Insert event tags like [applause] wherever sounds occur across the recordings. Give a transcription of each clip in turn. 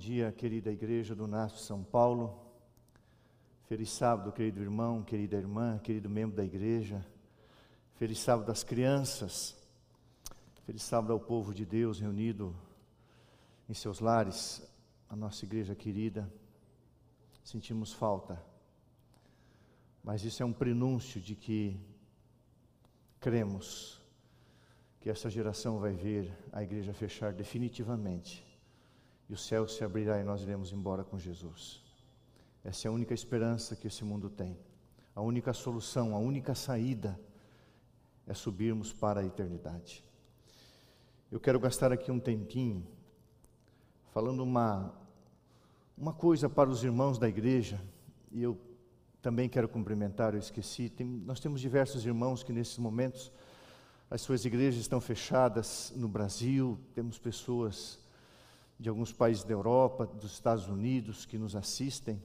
dia, querida igreja do Nasco São Paulo. Feliz sábado, querido irmão, querida irmã, querido membro da igreja. Feliz sábado das crianças. Feliz sábado ao povo de Deus reunido em seus lares, a nossa igreja querida. Sentimos falta, mas isso é um prenúncio de que cremos que essa geração vai ver a igreja fechar definitivamente e o céu se abrirá e nós iremos embora com Jesus. Essa é a única esperança que esse mundo tem. A única solução, a única saída é subirmos para a eternidade. Eu quero gastar aqui um tempinho falando uma uma coisa para os irmãos da igreja, e eu também quero cumprimentar, eu esqueci. Tem, nós temos diversos irmãos que nesses momentos as suas igrejas estão fechadas no Brasil, temos pessoas de alguns países da Europa, dos Estados Unidos que nos assistem.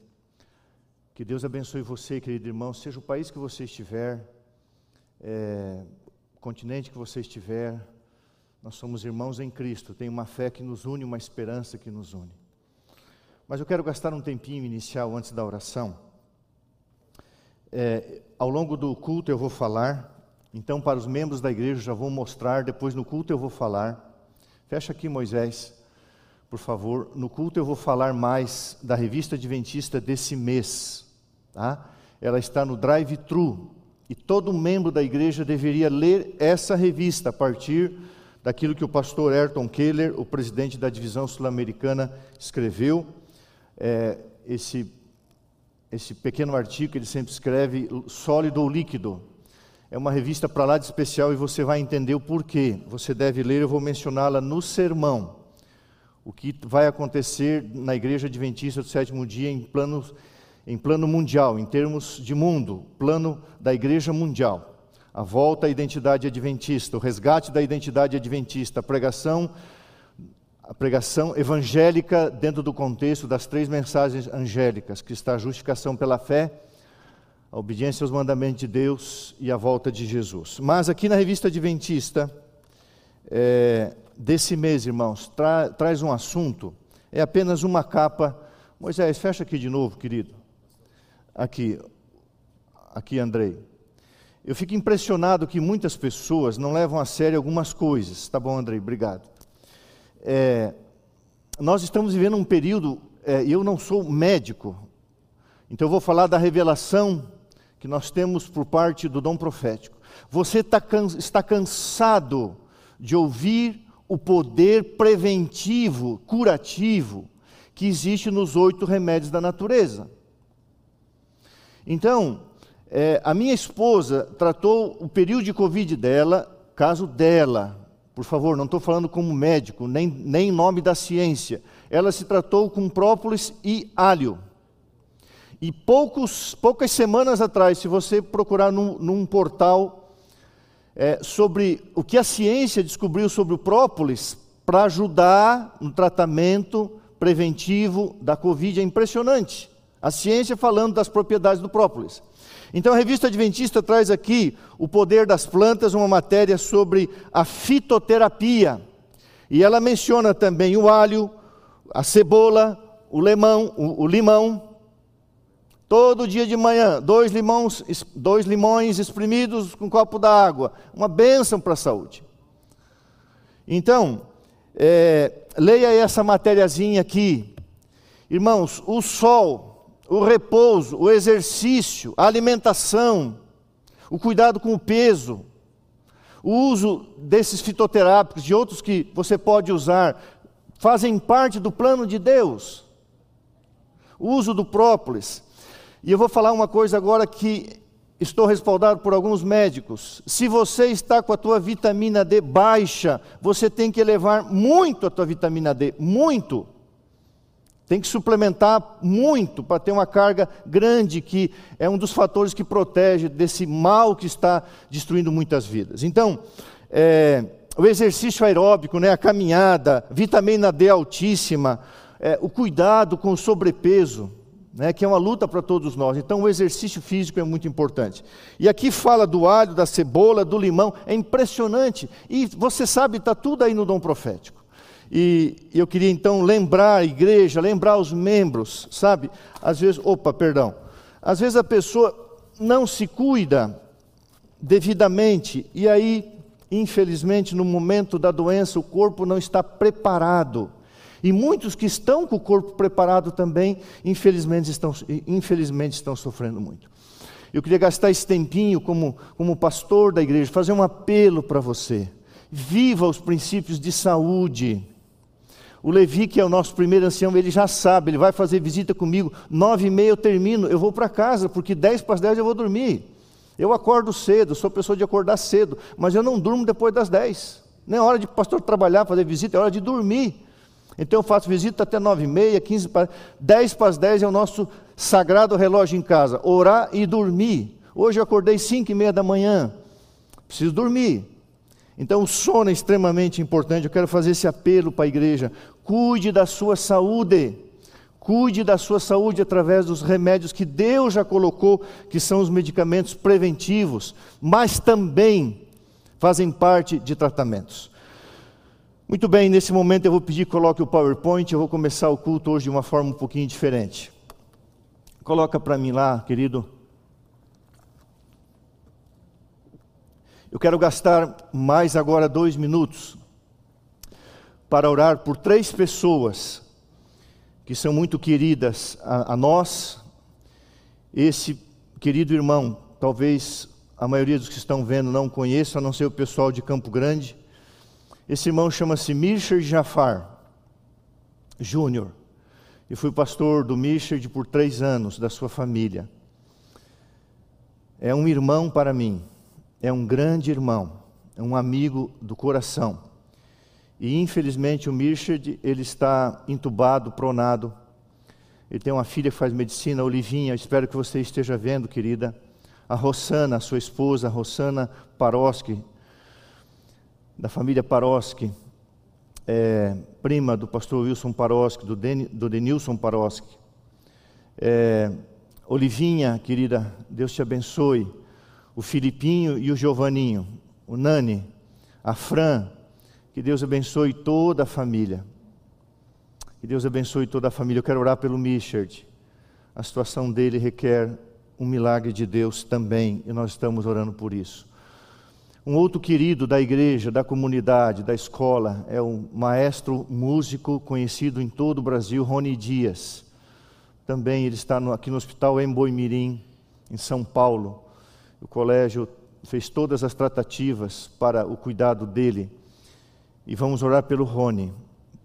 Que Deus abençoe você, querido irmão, seja o país que você estiver, é, o continente que você estiver, nós somos irmãos em Cristo, tem uma fé que nos une, uma esperança que nos une. Mas eu quero gastar um tempinho inicial antes da oração. É, ao longo do culto eu vou falar, então para os membros da igreja já vou mostrar, depois no culto eu vou falar. Fecha aqui, Moisés por favor. No culto eu vou falar mais da revista adventista desse mês. Tá? Ela está no drive-thru e todo membro da igreja deveria ler essa revista a partir daquilo que o pastor Ayrton Keller, o presidente da divisão sul-americana, escreveu. É, esse, esse pequeno artigo que ele sempre escreve, sólido ou líquido. É uma revista para lá de especial e você vai entender o porquê. Você deve ler, eu vou mencioná-la no sermão o que vai acontecer na Igreja Adventista do Sétimo Dia em plano, em plano mundial, em termos de mundo, plano da Igreja Mundial. A volta à identidade adventista, o resgate da identidade adventista, a pregação, a pregação evangélica dentro do contexto das três mensagens angélicas, que está a justificação pela fé, a obediência aos mandamentos de Deus e a volta de Jesus. Mas aqui na revista Adventista, é, desse mês, irmãos, tra traz um assunto, é apenas uma capa. Moisés, fecha aqui de novo, querido. Aqui, aqui, Andrei. Eu fico impressionado que muitas pessoas não levam a sério algumas coisas. Tá bom, Andrei, obrigado. É, nós estamos vivendo um período, é, eu não sou médico, então eu vou falar da revelação que nós temos por parte do dom profético. Você tá, está cansado de ouvir o poder preventivo, curativo, que existe nos oito remédios da natureza. Então, é, a minha esposa tratou o período de Covid dela, caso dela, por favor, não estou falando como médico, nem, nem em nome da ciência. Ela se tratou com própolis e alho. E poucos, poucas semanas atrás, se você procurar num, num portal é, sobre o que a ciência descobriu sobre o própolis para ajudar no tratamento preventivo da Covid. É impressionante. A ciência falando das propriedades do própolis. Então a revista Adventista traz aqui o poder das plantas, uma matéria sobre a fitoterapia. E ela menciona também o alho, a cebola, o limão, o, o limão Todo dia de manhã, dois limões, dois limões espremidos com um copo d'água. Uma bênção para a saúde. Então, é, leia essa matériazinha aqui. Irmãos, o sol, o repouso, o exercício, a alimentação, o cuidado com o peso, o uso desses fitoterápicos, de outros que você pode usar, fazem parte do plano de Deus. O uso do própolis, e eu vou falar uma coisa agora que estou respaldado por alguns médicos. Se você está com a tua vitamina D baixa, você tem que elevar muito a tua vitamina D, muito. Tem que suplementar muito para ter uma carga grande, que é um dos fatores que protege desse mal que está destruindo muitas vidas. Então, é, o exercício aeróbico, né, a caminhada, vitamina D altíssima, é, o cuidado com o sobrepeso né, que é uma luta para todos nós. Então, o exercício físico é muito importante. E aqui fala do alho, da cebola, do limão, é impressionante. E você sabe, está tudo aí no dom profético. E eu queria então lembrar a igreja, lembrar os membros, sabe? Às vezes, opa, perdão. Às vezes a pessoa não se cuida devidamente e aí, infelizmente, no momento da doença, o corpo não está preparado. E muitos que estão com o corpo preparado também, infelizmente, estão, infelizmente estão sofrendo muito. Eu queria gastar esse tempinho como, como pastor da igreja, fazer um apelo para você. Viva os princípios de saúde. O Levi, que é o nosso primeiro ancião, ele já sabe, ele vai fazer visita comigo, nove e meia eu termino, eu vou para casa, porque dez para as dez eu vou dormir. Eu acordo cedo, sou pessoa de acordar cedo, mas eu não durmo depois das dez. Nem é hora de pastor trabalhar, fazer visita, é hora de dormir. Então eu faço visita até nove e meia, quinze para... Dez para as dez é o nosso sagrado relógio em casa, orar e dormir. Hoje eu acordei cinco e meia da manhã, preciso dormir. Então o sono é extremamente importante, eu quero fazer esse apelo para a igreja. Cuide da sua saúde. Cuide da sua saúde através dos remédios que Deus já colocou, que são os medicamentos preventivos, mas também fazem parte de tratamentos. Muito bem, nesse momento eu vou pedir que coloque o PowerPoint, eu vou começar o culto hoje de uma forma um pouquinho diferente. Coloca para mim lá, querido. Eu quero gastar mais agora dois minutos para orar por três pessoas que são muito queridas a, a nós. Esse querido irmão, talvez a maioria dos que estão vendo não conheça, a não ser o pessoal de Campo Grande. Esse irmão chama-se Mircher Jafar Júnior. E fui pastor do Mircher por três anos, da sua família. É um irmão para mim, é um grande irmão, é um amigo do coração. E infelizmente o Mirchard, ele está entubado, pronado. Ele tem uma filha que faz medicina, Olivinha, espero que você esteja vendo, querida. A Rossana, sua esposa, a Rossana Paroski, da família Paroski, é, prima do pastor Wilson Paroski, do, Den, do Denilson Paroski. É, Olivinha, querida, Deus te abençoe. O Filipinho e o Giovaninho, o Nani, a Fran, que Deus abençoe toda a família. Que Deus abençoe toda a família. Eu quero orar pelo Michard. A situação dele requer um milagre de Deus também, e nós estamos orando por isso. Um outro querido da igreja, da comunidade, da escola, é um maestro músico conhecido em todo o Brasil, Rony Dias. Também ele está no, aqui no Hospital Emboimirim, em São Paulo. O colégio fez todas as tratativas para o cuidado dele. E vamos orar pelo Rony,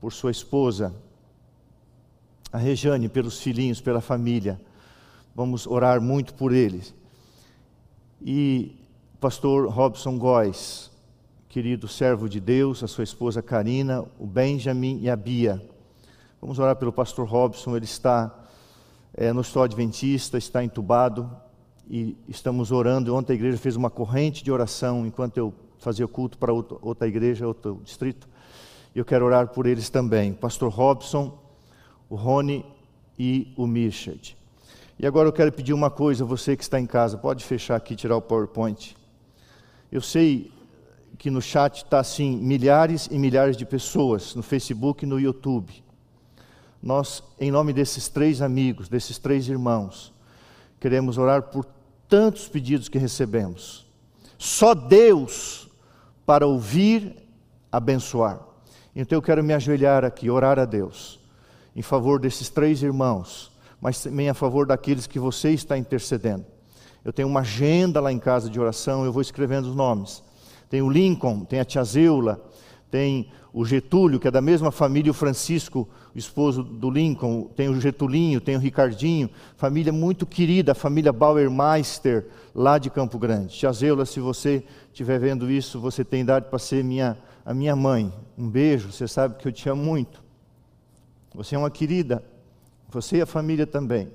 por sua esposa, a Rejane, pelos filhinhos, pela família. Vamos orar muito por eles. E pastor Robson Góes, querido servo de Deus, a sua esposa Karina, o Benjamin e a Bia. Vamos orar pelo pastor Robson, ele está é, no Hospital Adventista, está entubado e estamos orando. Ontem a igreja fez uma corrente de oração enquanto eu fazia culto para outra igreja, outro distrito. E eu quero orar por eles também. Pastor Robson, o Rony e o Mirchard. E agora eu quero pedir uma coisa, você que está em casa, pode fechar aqui, tirar o PowerPoint. Eu sei que no chat está assim, milhares e milhares de pessoas, no Facebook e no YouTube. Nós, em nome desses três amigos, desses três irmãos, queremos orar por tantos pedidos que recebemos. Só Deus para ouvir, abençoar. Então eu quero me ajoelhar aqui, orar a Deus, em favor desses três irmãos, mas também a favor daqueles que você está intercedendo. Eu tenho uma agenda lá em casa de oração, eu vou escrevendo os nomes. Tem o Lincoln, tem a Tia Zeula, tem o Getúlio, que é da mesma família, o Francisco, o esposo do Lincoln, tem o Getulinho, tem o Ricardinho, família muito querida, a família Bauermeister, lá de Campo Grande. Jazeula, se você estiver vendo isso, você tem idade para ser minha, a minha mãe. Um beijo, você sabe que eu te amo muito. Você é uma querida, você e a família também.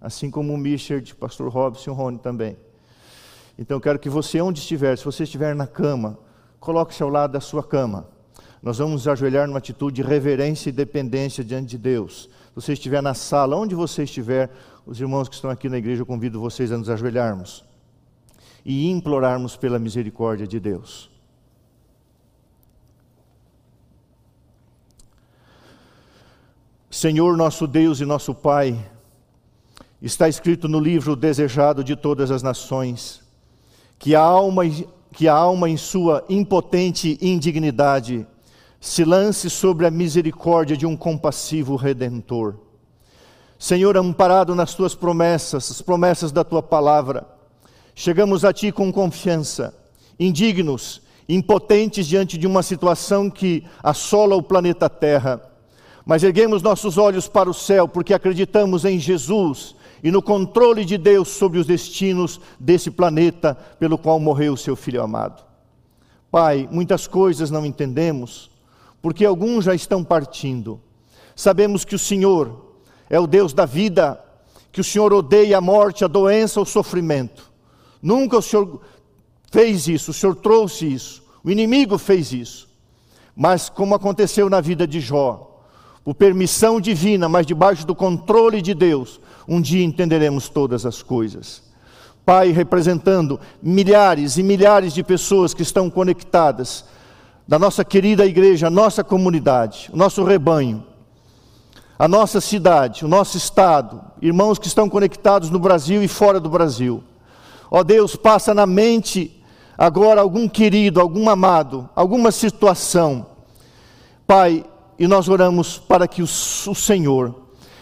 Assim como o Michard, pastor Robson e o Rony também. Então, eu quero que você, onde estiver, se você estiver na cama, coloque-se ao lado da sua cama nós vamos ajoelhar numa atitude de reverência e dependência diante de Deus. Se você estiver na sala, onde você estiver, os irmãos que estão aqui na igreja, eu convido vocês a nos ajoelharmos e implorarmos pela misericórdia de Deus. Senhor nosso Deus e nosso Pai, está escrito no livro Desejado de Todas as Nações, que a alma, que a alma em sua impotente indignidade se lance sobre a misericórdia de um compassivo redentor. Senhor, amparado nas tuas promessas, as promessas da tua palavra, chegamos a ti com confiança, indignos, impotentes diante de uma situação que assola o planeta Terra. Mas erguemos nossos olhos para o céu porque acreditamos em Jesus e no controle de Deus sobre os destinos desse planeta pelo qual morreu o seu filho amado. Pai, muitas coisas não entendemos, porque alguns já estão partindo. Sabemos que o Senhor é o Deus da vida, que o Senhor odeia a morte, a doença, o sofrimento. Nunca o Senhor fez isso, o Senhor trouxe isso, o inimigo fez isso. Mas, como aconteceu na vida de Jó, por permissão divina, mas debaixo do controle de Deus, um dia entenderemos todas as coisas. Pai, representando milhares e milhares de pessoas que estão conectadas, da nossa querida igreja, a nossa comunidade, o nosso rebanho, a nossa cidade, o nosso estado, irmãos que estão conectados no Brasil e fora do Brasil. Ó Deus, passa na mente agora algum querido, algum amado, alguma situação. Pai, e nós oramos para que o, Senhor,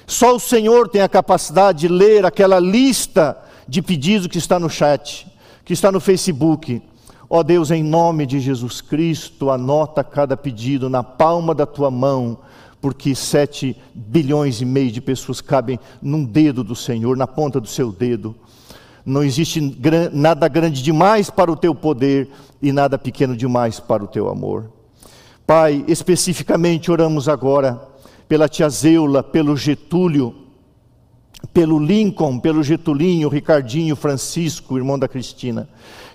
só o Senhor tem a capacidade de ler aquela lista de pedidos que está no chat, que está no Facebook Ó Deus, em nome de Jesus Cristo, anota cada pedido na palma da tua mão, porque sete bilhões e meio de pessoas cabem num dedo do Senhor, na ponta do seu dedo. Não existe nada grande demais para o teu poder e nada pequeno demais para o teu amor. Pai, especificamente oramos agora pela tia Zeula, pelo Getúlio, pelo Lincoln, pelo Getulinho, Ricardinho, Francisco, irmão da Cristina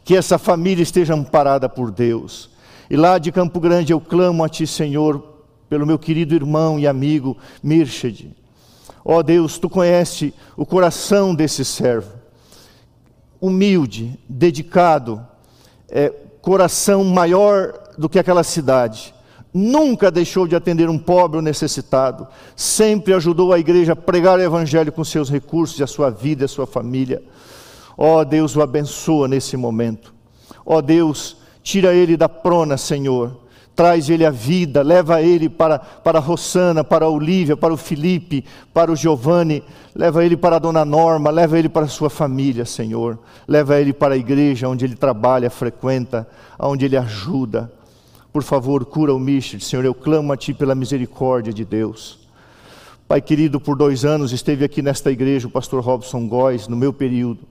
que essa família esteja amparada por Deus. E lá de Campo Grande eu clamo a Ti, Senhor, pelo meu querido irmão e amigo Mirched. Ó oh Deus, Tu conhece o coração desse servo, humilde, dedicado, é, coração maior do que aquela cidade. Nunca deixou de atender um pobre ou necessitado, sempre ajudou a igreja a pregar o evangelho com seus recursos e a sua vida e a sua família. Ó oh, Deus, o abençoa nesse momento. Ó oh, Deus, tira ele da prona, Senhor. Traz ele a vida, leva ele para, para a Rossana, para a Olívia, para o Felipe, para o Giovanni, leva ele para a dona Norma, leva ele para a sua família, Senhor. Leva ele para a igreja onde ele trabalha, frequenta, onde ele ajuda. Por favor, cura o Michel, Senhor. Eu clamo a Ti pela misericórdia de Deus. Pai querido, por dois anos esteve aqui nesta igreja o pastor Robson Góes, no meu período.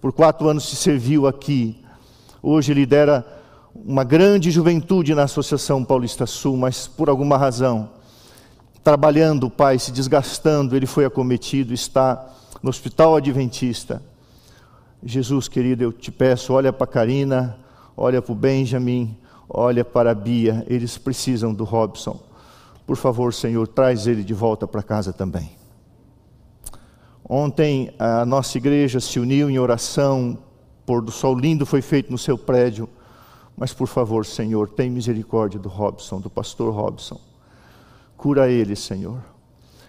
Por quatro anos se serviu aqui. Hoje lidera uma grande juventude na Associação Paulista Sul, mas por alguma razão, trabalhando, pai, se desgastando, ele foi acometido, está no Hospital Adventista. Jesus, querido, eu te peço, olha para Karina, olha para o Benjamin, olha para a Bia, eles precisam do Robson. Por favor, Senhor, traz ele de volta para casa também. Ontem a nossa igreja se uniu em oração, pôr do sol lindo foi feito no seu prédio. Mas por favor, Senhor, tem misericórdia do Robson, do pastor Robson. Cura ele, Senhor.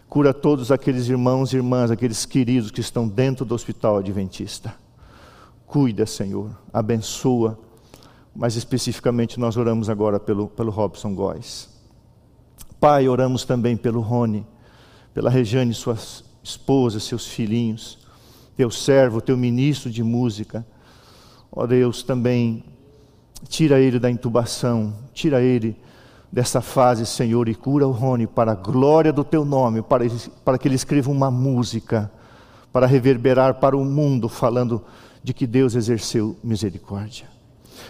Cura todos aqueles irmãos e irmãs, aqueles queridos que estão dentro do hospital adventista. Cuida, Senhor, abençoa. Mas especificamente nós oramos agora pelo, pelo Robson Góes. Pai, oramos também pelo Rony, pela Regiane, suas esposa, seus filhinhos, teu servo, teu ministro de música. Ó Deus, também tira ele da intubação, tira ele dessa fase, Senhor, e cura o Rony para a glória do teu nome, para, ele, para que ele escreva uma música, para reverberar para o mundo, falando de que Deus exerceu misericórdia.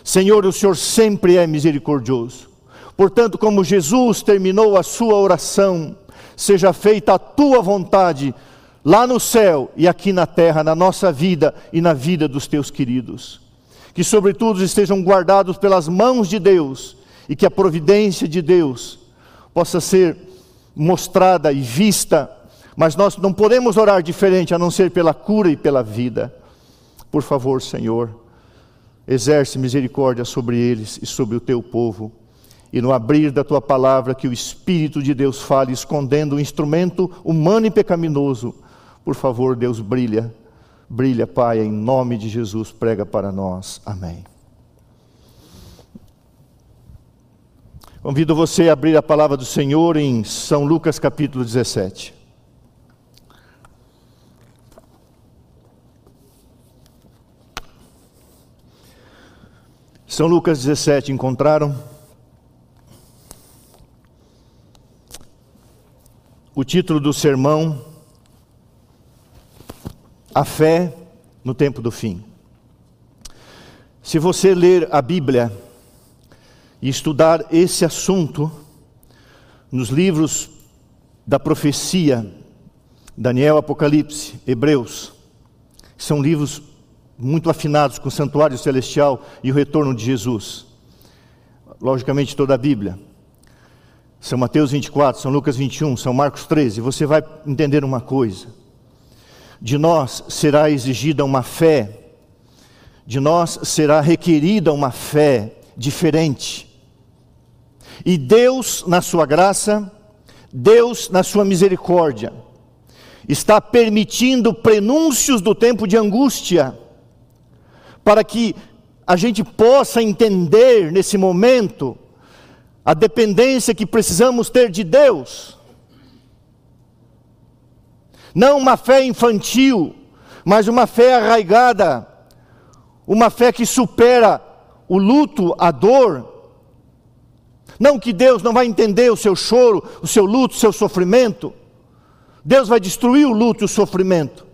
Senhor, o Senhor sempre é misericordioso. Portanto, como Jesus terminou a sua oração, seja feita a tua vontade, lá no céu e aqui na terra, na nossa vida e na vida dos teus queridos. Que, sobretudo, estejam guardados pelas mãos de Deus e que a providência de Deus possa ser mostrada e vista, mas nós não podemos orar diferente a não ser pela cura e pela vida. Por favor, Senhor, exerce misericórdia sobre eles e sobre o teu povo e no abrir da tua palavra que o Espírito de Deus fale, escondendo o instrumento humano e pecaminoso. Por favor, Deus, brilha, brilha, Pai, em nome de Jesus, prega para nós. Amém. Convido você a abrir a palavra do Senhor em São Lucas capítulo 17. São Lucas 17, encontraram? o título do sermão, A Fé no Tempo do Fim. Se você ler a Bíblia e estudar esse assunto nos livros da profecia, Daniel, Apocalipse, Hebreus, são livros muito afinados com o santuário celestial e o retorno de Jesus. Logicamente, toda a Bíblia. São Mateus 24, São Lucas 21, São Marcos 13, você vai entender uma coisa. De nós será exigida uma fé, de nós será requerida uma fé diferente. E Deus, na sua graça, Deus, na sua misericórdia, está permitindo prenúncios do tempo de angústia, para que a gente possa entender nesse momento a dependência que precisamos ter de Deus. Não uma fé infantil, mas uma fé arraigada, uma fé que supera o luto, a dor. Não que Deus não vai entender o seu choro, o seu luto, o seu sofrimento. Deus vai destruir o luto e o sofrimento.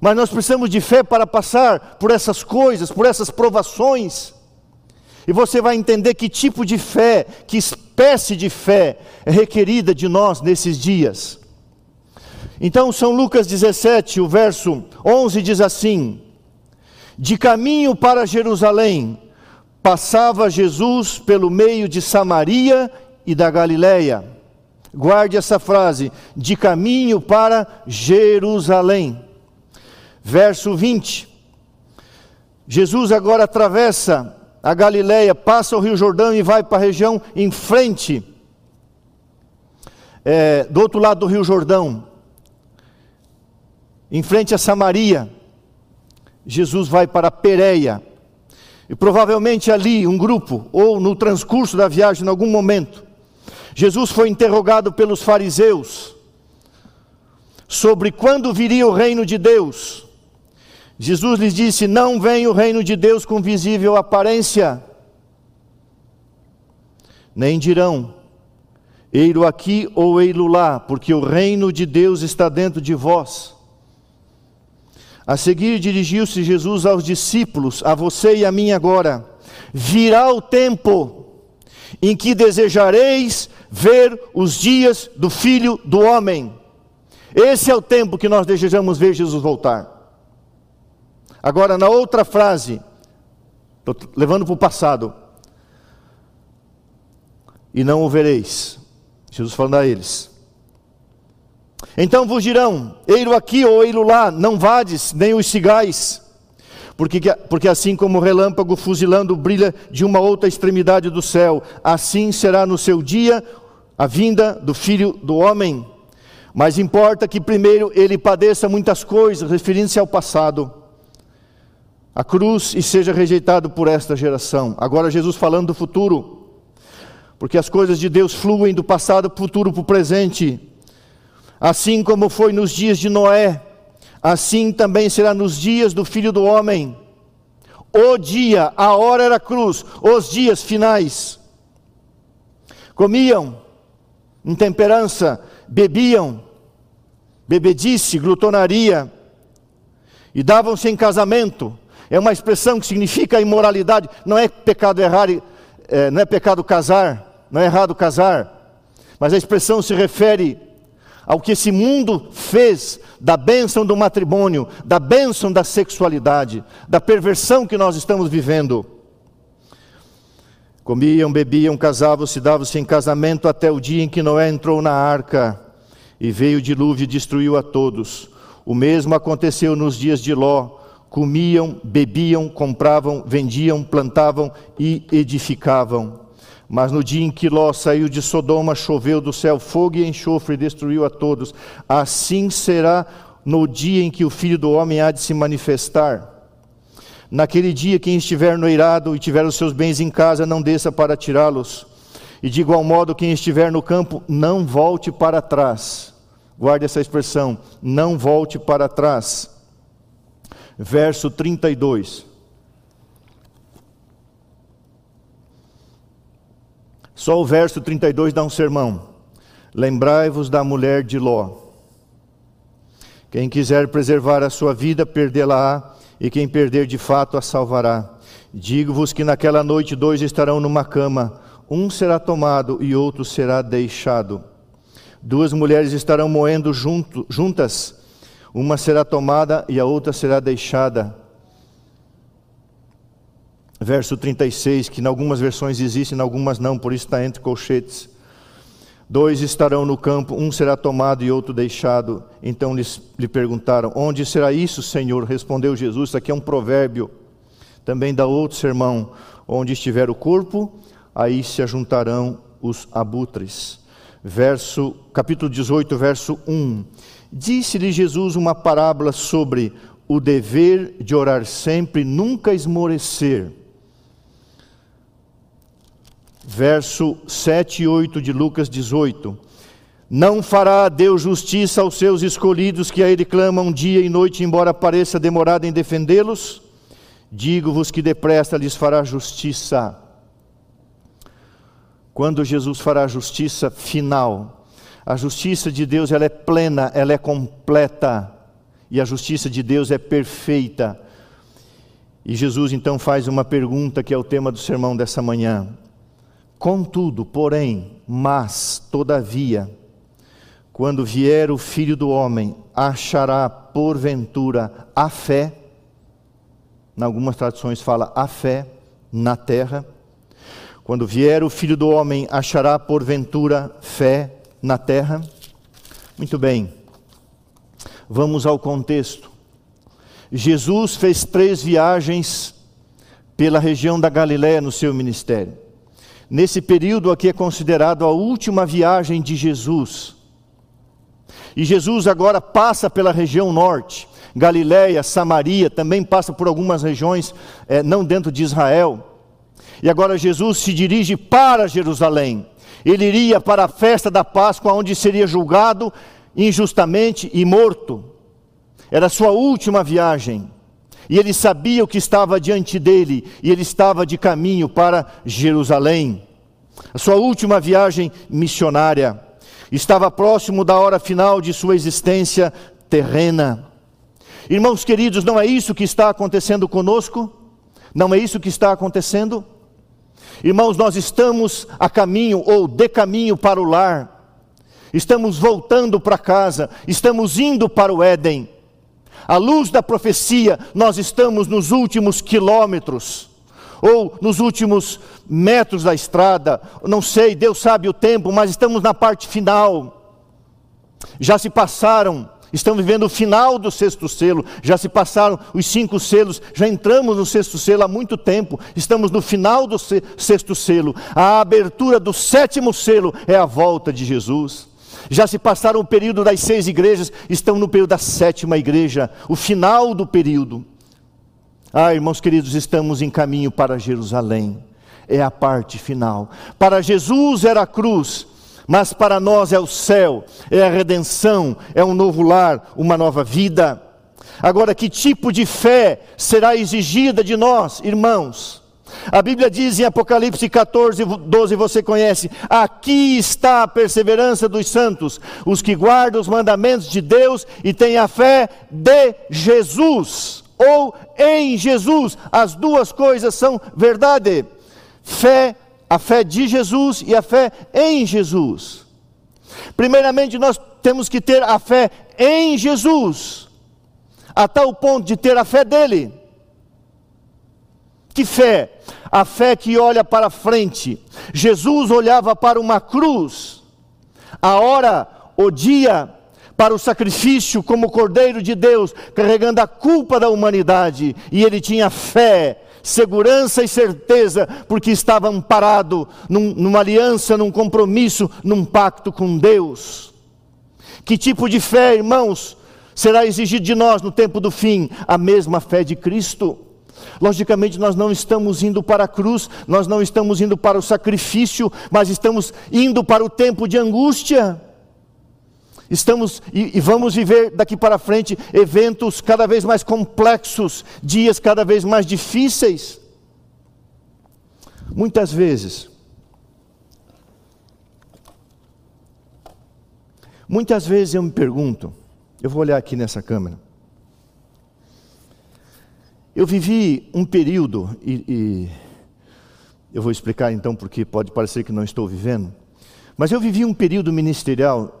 Mas nós precisamos de fé para passar por essas coisas, por essas provações. E você vai entender que tipo de fé, que espécie de fé é requerida de nós nesses dias. Então, São Lucas 17, o verso 11 diz assim: De caminho para Jerusalém, passava Jesus pelo meio de Samaria e da Galiléia. Guarde essa frase: de caminho para Jerusalém. Verso 20. Jesus agora atravessa a Galileia, passa o Rio Jordão e vai para a região em frente, é, do outro lado do Rio Jordão, em frente a Samaria. Jesus vai para Pereia. E provavelmente ali, um grupo, ou no transcurso da viagem, em algum momento, Jesus foi interrogado pelos fariseus sobre quando viria o reino de Deus. Jesus lhes disse: Não vem o reino de Deus com visível aparência, nem dirão, eiro aqui ou eiro lá, porque o reino de Deus está dentro de vós. A seguir dirigiu-se Jesus aos discípulos, a você e a mim agora: virá o tempo em que desejareis ver os dias do Filho do Homem. Esse é o tempo que nós desejamos ver Jesus voltar. Agora, na outra frase, levando para o passado. E não o vereis. Jesus falando a eles. Então vos dirão: eiro aqui ou eiro lá, não vades, nem os cigais. Porque, porque assim como o relâmpago fuzilando brilha de uma outra extremidade do céu, assim será no seu dia a vinda do filho do homem. Mas importa que primeiro ele padeça muitas coisas, referindo-se ao passado a cruz e seja rejeitado por esta geração. Agora, Jesus falando do futuro, porque as coisas de Deus fluem do passado para o futuro para o presente. Assim como foi nos dias de Noé, assim também será nos dias do filho do homem. O dia, a hora era cruz, os dias finais. Comiam, intemperança, bebiam, bebedice, glutonaria, e davam-se em casamento é uma expressão que significa imoralidade. Não é pecado errar, é, não é pecado casar, não é errado casar, mas a expressão se refere ao que esse mundo fez da bênção do matrimônio, da bênção da sexualidade, da perversão que nós estamos vivendo. Comiam, bebiam, casavam-se, davam-se em casamento até o dia em que Noé entrou na arca e veio o dilúvio e destruiu a todos. O mesmo aconteceu nos dias de Ló comiam, bebiam, compravam, vendiam, plantavam e edificavam. Mas no dia em que Ló saiu de Sodoma, choveu do céu fogo e enxofre e destruiu a todos. Assim será no dia em que o Filho do Homem há de se manifestar. Naquele dia, quem estiver noirado e tiver os seus bens em casa, não desça para tirá-los. E de igual modo, quem estiver no campo, não volte para trás. Guarde essa expressão, não volte para trás. Verso 32. Só o verso 32 dá um sermão. Lembrai-vos da mulher de Ló. Quem quiser preservar a sua vida, perdê-la-á, e quem perder de fato a salvará. Digo-vos que naquela noite dois estarão numa cama, um será tomado e outro será deixado. Duas mulheres estarão moendo junto, juntas, uma será tomada e a outra será deixada verso 36, que em algumas versões existe, em algumas não, por isso está entre colchetes. Dois estarão no campo, um será tomado e outro deixado. Então lhes, lhe perguntaram: Onde será isso, Senhor? Respondeu Jesus: Isso aqui é um provérbio. Também dá outro sermão: Onde estiver o corpo, aí se ajuntarão os abutres. Verso, capítulo 18, verso 1. Disse-lhe Jesus uma parábola sobre o dever de orar sempre, nunca esmorecer verso 7 e 8 de Lucas 18. Não fará Deus justiça aos seus escolhidos que a Ele clamam dia e noite, embora pareça demorado em defendê-los? Digo-vos que depressa lhes fará justiça. Quando Jesus fará justiça final, a justiça de Deus ela é plena, ela é completa, e a justiça de Deus é perfeita. E Jesus então faz uma pergunta que é o tema do sermão dessa manhã. Contudo, porém, mas, todavia, quando vier o filho do homem, achará porventura a fé, em algumas traduções fala a fé na terra. Quando vier o filho do homem, achará porventura fé na terra. Muito bem, vamos ao contexto. Jesus fez três viagens pela região da Galiléia no seu ministério. Nesse período aqui é considerado a última viagem de Jesus. E Jesus agora passa pela região norte, Galiléia, Samaria, também passa por algumas regiões é, não dentro de Israel. E agora Jesus se dirige para Jerusalém. Ele iria para a festa da Páscoa, onde seria julgado injustamente e morto. Era sua última viagem. E ele sabia o que estava diante dele, e ele estava de caminho para Jerusalém. A sua última viagem missionária estava próximo da hora final de sua existência terrena. Irmãos queridos, não é isso que está acontecendo conosco? Não é isso que está acontecendo? Irmãos, nós estamos a caminho ou de caminho para o lar. Estamos voltando para casa, estamos indo para o Éden. À luz da profecia, nós estamos nos últimos quilômetros, ou nos últimos metros da estrada, não sei, Deus sabe o tempo, mas estamos na parte final. Já se passaram, estamos vivendo o final do sexto selo, já se passaram os cinco selos, já entramos no sexto selo há muito tempo, estamos no final do sexto selo. A abertura do sétimo selo é a volta de Jesus. Já se passaram o período das seis igrejas, estão no período da sétima igreja, o final do período. Ah, irmãos queridos, estamos em caminho para Jerusalém, é a parte final. Para Jesus era a cruz, mas para nós é o céu, é a redenção, é um novo lar, uma nova vida. Agora, que tipo de fé será exigida de nós, irmãos? A Bíblia diz em Apocalipse 14, 12, você conhece: Aqui está a perseverança dos santos, os que guardam os mandamentos de Deus e têm a fé de Jesus, ou em Jesus. As duas coisas são verdade. Fé, a fé de Jesus e a fé em Jesus. Primeiramente, nós temos que ter a fé em Jesus, a tal ponto de ter a fé dele. Que fé? A fé que olha para frente. Jesus olhava para uma cruz. A hora, o dia, para o sacrifício como Cordeiro de Deus, carregando a culpa da humanidade. E ele tinha fé segurança e certeza, porque estava amparado num, numa aliança, num compromisso, num pacto com Deus. Que tipo de fé, irmãos, será exigido de nós no tempo do fim? A mesma fé de Cristo. Logicamente, nós não estamos indo para a cruz, nós não estamos indo para o sacrifício, mas estamos indo para o tempo de angústia. Estamos e, e, vamos viver daqui para frente eventos cada vez mais complexos, dias cada vez mais difíceis. Muitas vezes, muitas vezes eu me pergunto, eu vou olhar aqui nessa câmera. Eu vivi um período, e, e eu vou explicar então porque pode parecer que não estou vivendo, mas eu vivi um período ministerial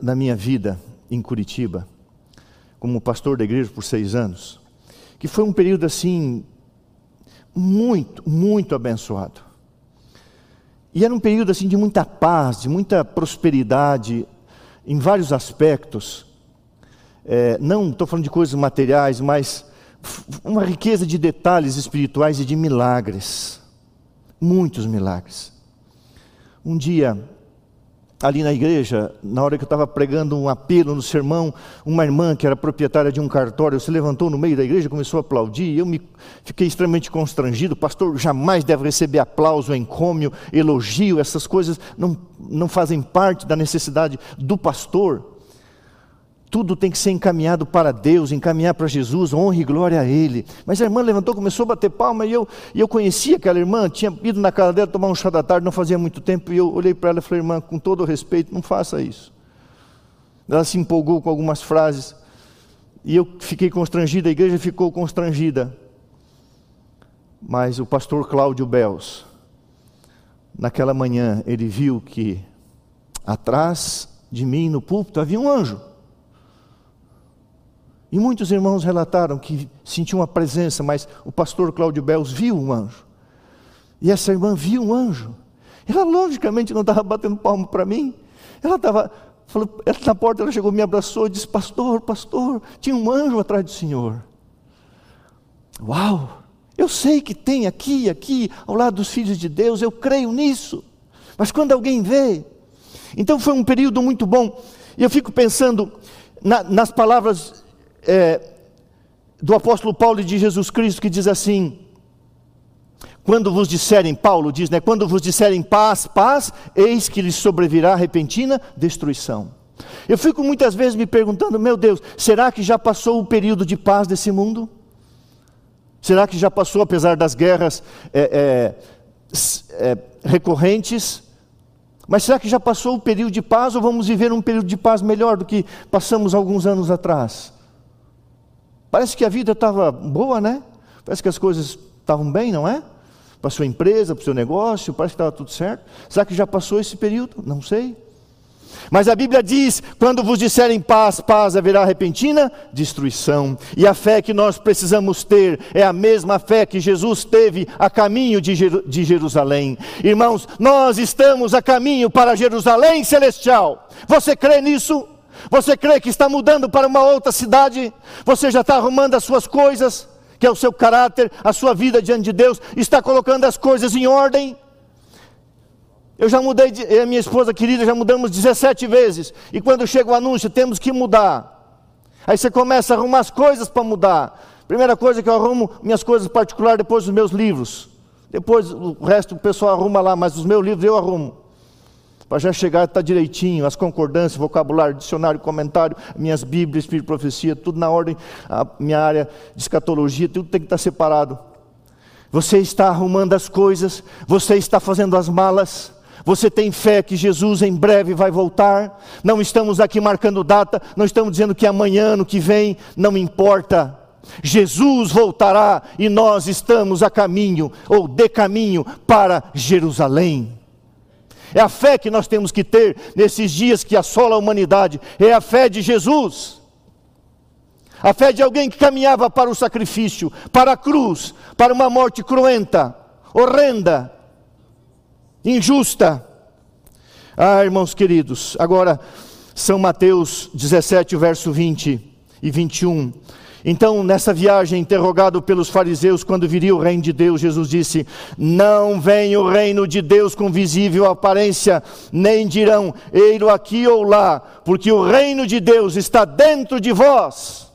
na minha vida em Curitiba, como pastor da igreja por seis anos, que foi um período assim, muito, muito abençoado. E era um período assim de muita paz, de muita prosperidade, em vários aspectos. É, não estou falando de coisas materiais, mas uma riqueza de detalhes espirituais e de milagres. Muitos milagres. Um dia, ali na igreja, na hora que eu estava pregando um apelo no sermão, uma irmã que era proprietária de um cartório se levantou no meio da igreja começou a aplaudir. Eu me fiquei extremamente constrangido. Pastor jamais deve receber aplauso, encômio, elogio. Essas coisas não, não fazem parte da necessidade do pastor. Tudo tem que ser encaminhado para Deus, encaminhar para Jesus, honra e glória a Ele. Mas a irmã levantou, começou a bater palma, e eu, e eu conhecia aquela irmã, tinha ido na casa dela tomar um chá da tarde, não fazia muito tempo, e eu olhei para ela e falei, irmã, com todo respeito, não faça isso. Ela se empolgou com algumas frases, e eu fiquei constrangido, a igreja ficou constrangida. Mas o pastor Cláudio Bels, naquela manhã, ele viu que atrás de mim no púlpito havia um anjo. E muitos irmãos relataram que sentiam uma presença, mas o pastor Cláudio Belos viu um anjo. E essa irmã viu um anjo. Ela logicamente não estava batendo palmo para mim. Ela estava, na porta ela chegou, me abraçou e disse: Pastor, pastor, tinha um anjo atrás do Senhor. Uau! Eu sei que tem aqui, aqui, ao lado dos filhos de Deus, eu creio nisso. Mas quando alguém vê. Então foi um período muito bom. E eu fico pensando na, nas palavras é, do apóstolo Paulo e de Jesus Cristo que diz assim: quando vos disserem, Paulo diz, né? Quando vos disserem paz, paz, eis que lhes sobrevirá repentina destruição. Eu fico muitas vezes me perguntando, meu Deus, será que já passou o período de paz desse mundo? Será que já passou, apesar das guerras é, é, é, recorrentes? Mas será que já passou o período de paz ou vamos viver um período de paz melhor do que passamos alguns anos atrás? Parece que a vida estava boa, né? Parece que as coisas estavam bem, não é? Para sua empresa, para o seu negócio, parece que estava tudo certo. Será que já passou esse período? Não sei. Mas a Bíblia diz: quando vos disserem paz, paz haverá repentina destruição. E a fé que nós precisamos ter é a mesma fé que Jesus teve a caminho de Jerusalém. Irmãos, nós estamos a caminho para Jerusalém celestial. Você crê nisso? Você crê que está mudando para uma outra cidade? Você já está arrumando as suas coisas, que é o seu caráter, a sua vida diante de Deus, está colocando as coisas em ordem? Eu já mudei, a minha esposa querida já mudamos 17 vezes, e quando chega o anúncio, temos que mudar. Aí você começa a arrumar as coisas para mudar. Primeira coisa que eu arrumo, minhas coisas particulares, depois os meus livros. Depois o resto o pessoal arruma lá, mas os meus livros eu arrumo para já chegar está direitinho, as concordâncias, vocabulário, dicionário, comentário, minhas bíblias, espírito profecia, tudo na ordem, a minha área de escatologia, tudo tem que estar separado. Você está arrumando as coisas, você está fazendo as malas, você tem fé que Jesus em breve vai voltar. Não estamos aqui marcando data, não estamos dizendo que amanhã, no que vem, não importa. Jesus voltará e nós estamos a caminho ou de caminho para Jerusalém. É a fé que nós temos que ter nesses dias que assola a humanidade. É a fé de Jesus. A fé de alguém que caminhava para o sacrifício, para a cruz, para uma morte cruenta, horrenda, injusta. Ah, irmãos queridos, agora São Mateus 17, verso 20. e 21. Então, nessa viagem, interrogado pelos fariseus quando viria o reino de Deus, Jesus disse: Não vem o reino de Deus com visível aparência, nem dirão, ei-lo aqui ou lá, porque o reino de Deus está dentro de vós.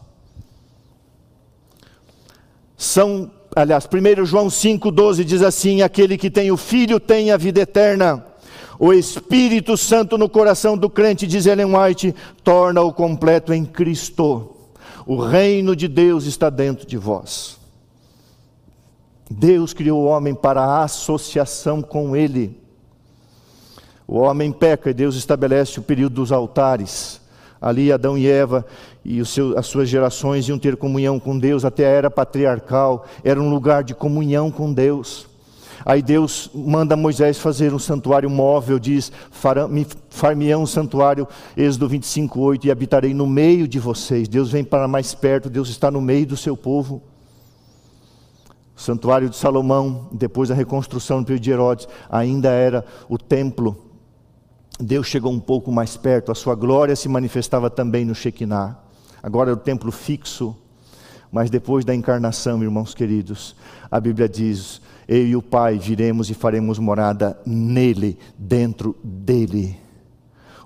São, aliás, 1 João 5,12 diz assim: Aquele que tem o filho tem a vida eterna. O Espírito Santo no coração do crente, diz Ellen White, torna-o completo em Cristo. O reino de Deus está dentro de vós. Deus criou o homem para a associação com Ele. O homem peca e Deus estabelece o período dos altares. Ali Adão e Eva e seu, as suas gerações iam ter comunhão com Deus, até a era patriarcal, era um lugar de comunhão com Deus. Aí Deus manda Moisés fazer um santuário móvel, diz: Far-me-ão um santuário, Êxodo 25, 8, e habitarei no meio de vocês. Deus vem para mais perto, Deus está no meio do seu povo. O santuário de Salomão, depois da reconstrução do período de Herodes, ainda era o templo. Deus chegou um pouco mais perto, a sua glória se manifestava também no Shekinah. Agora é o templo fixo, mas depois da encarnação, irmãos queridos, a Bíblia diz: eu e o Pai viremos e faremos morada nele, dentro dele.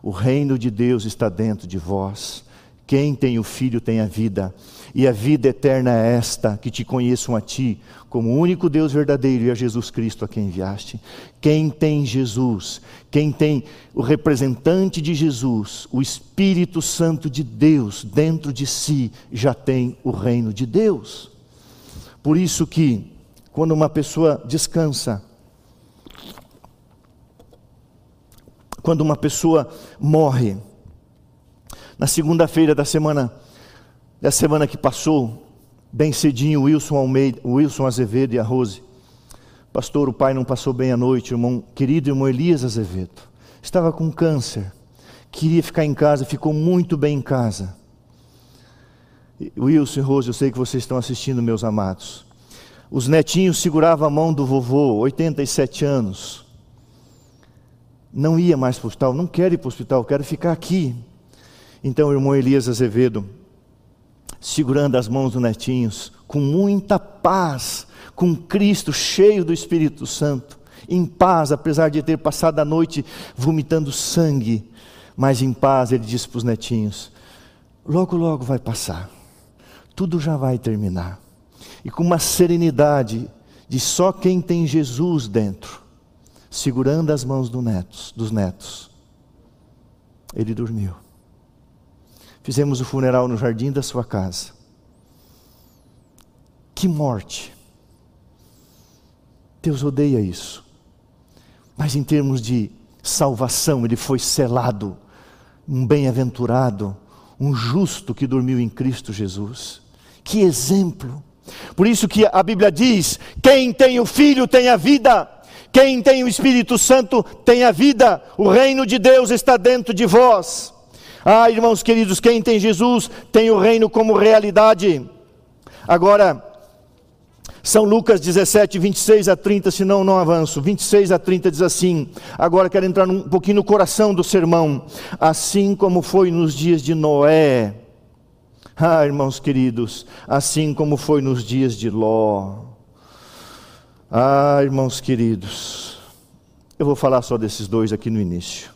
O reino de Deus está dentro de vós. Quem tem o Filho tem a vida, e a vida eterna é esta: que te conheçam a ti, como o único Deus verdadeiro, e a Jesus Cristo a quem enviaste. Quem tem Jesus, quem tem o representante de Jesus, o Espírito Santo de Deus dentro de si, já tem o reino de Deus. Por isso que quando uma pessoa descansa, quando uma pessoa morre. Na segunda-feira da semana, da semana que passou, bem cedinho, Wilson Almeida, Wilson Azevedo e a Rose. Pastor, o pai não passou bem a noite, irmão, querido irmão Elias Azevedo. Estava com câncer, queria ficar em casa, ficou muito bem em casa. Wilson e Rose, eu sei que vocês estão assistindo, meus amados. Os netinhos seguravam a mão do vovô, 87 anos. Não ia mais para o hospital, não quero ir para o hospital, quero ficar aqui. Então o irmão Elias Azevedo, segurando as mãos dos netinhos, com muita paz, com Cristo cheio do Espírito Santo, em paz, apesar de ter passado a noite vomitando sangue, mas em paz, ele disse para os netinhos: logo, logo vai passar, tudo já vai terminar e com uma serenidade de só quem tem Jesus dentro, segurando as mãos do netos, dos netos. Ele dormiu. Fizemos o funeral no jardim da sua casa. Que morte! Deus odeia isso. Mas em termos de salvação, ele foi selado, um bem-aventurado, um justo que dormiu em Cristo Jesus. Que exemplo! Por isso que a Bíblia diz: quem tem o Filho tem a vida, quem tem o Espírito Santo tem a vida, o reino de Deus está dentro de vós. Ah, irmãos queridos, quem tem Jesus tem o reino como realidade. Agora, São Lucas 17, 26 a 30, senão não avanço. 26 a 30 diz assim: agora quero entrar um pouquinho no coração do sermão. Assim como foi nos dias de Noé ah, irmãos queridos, assim como foi nos dias de Ló. Ah, irmãos queridos, eu vou falar só desses dois aqui no início.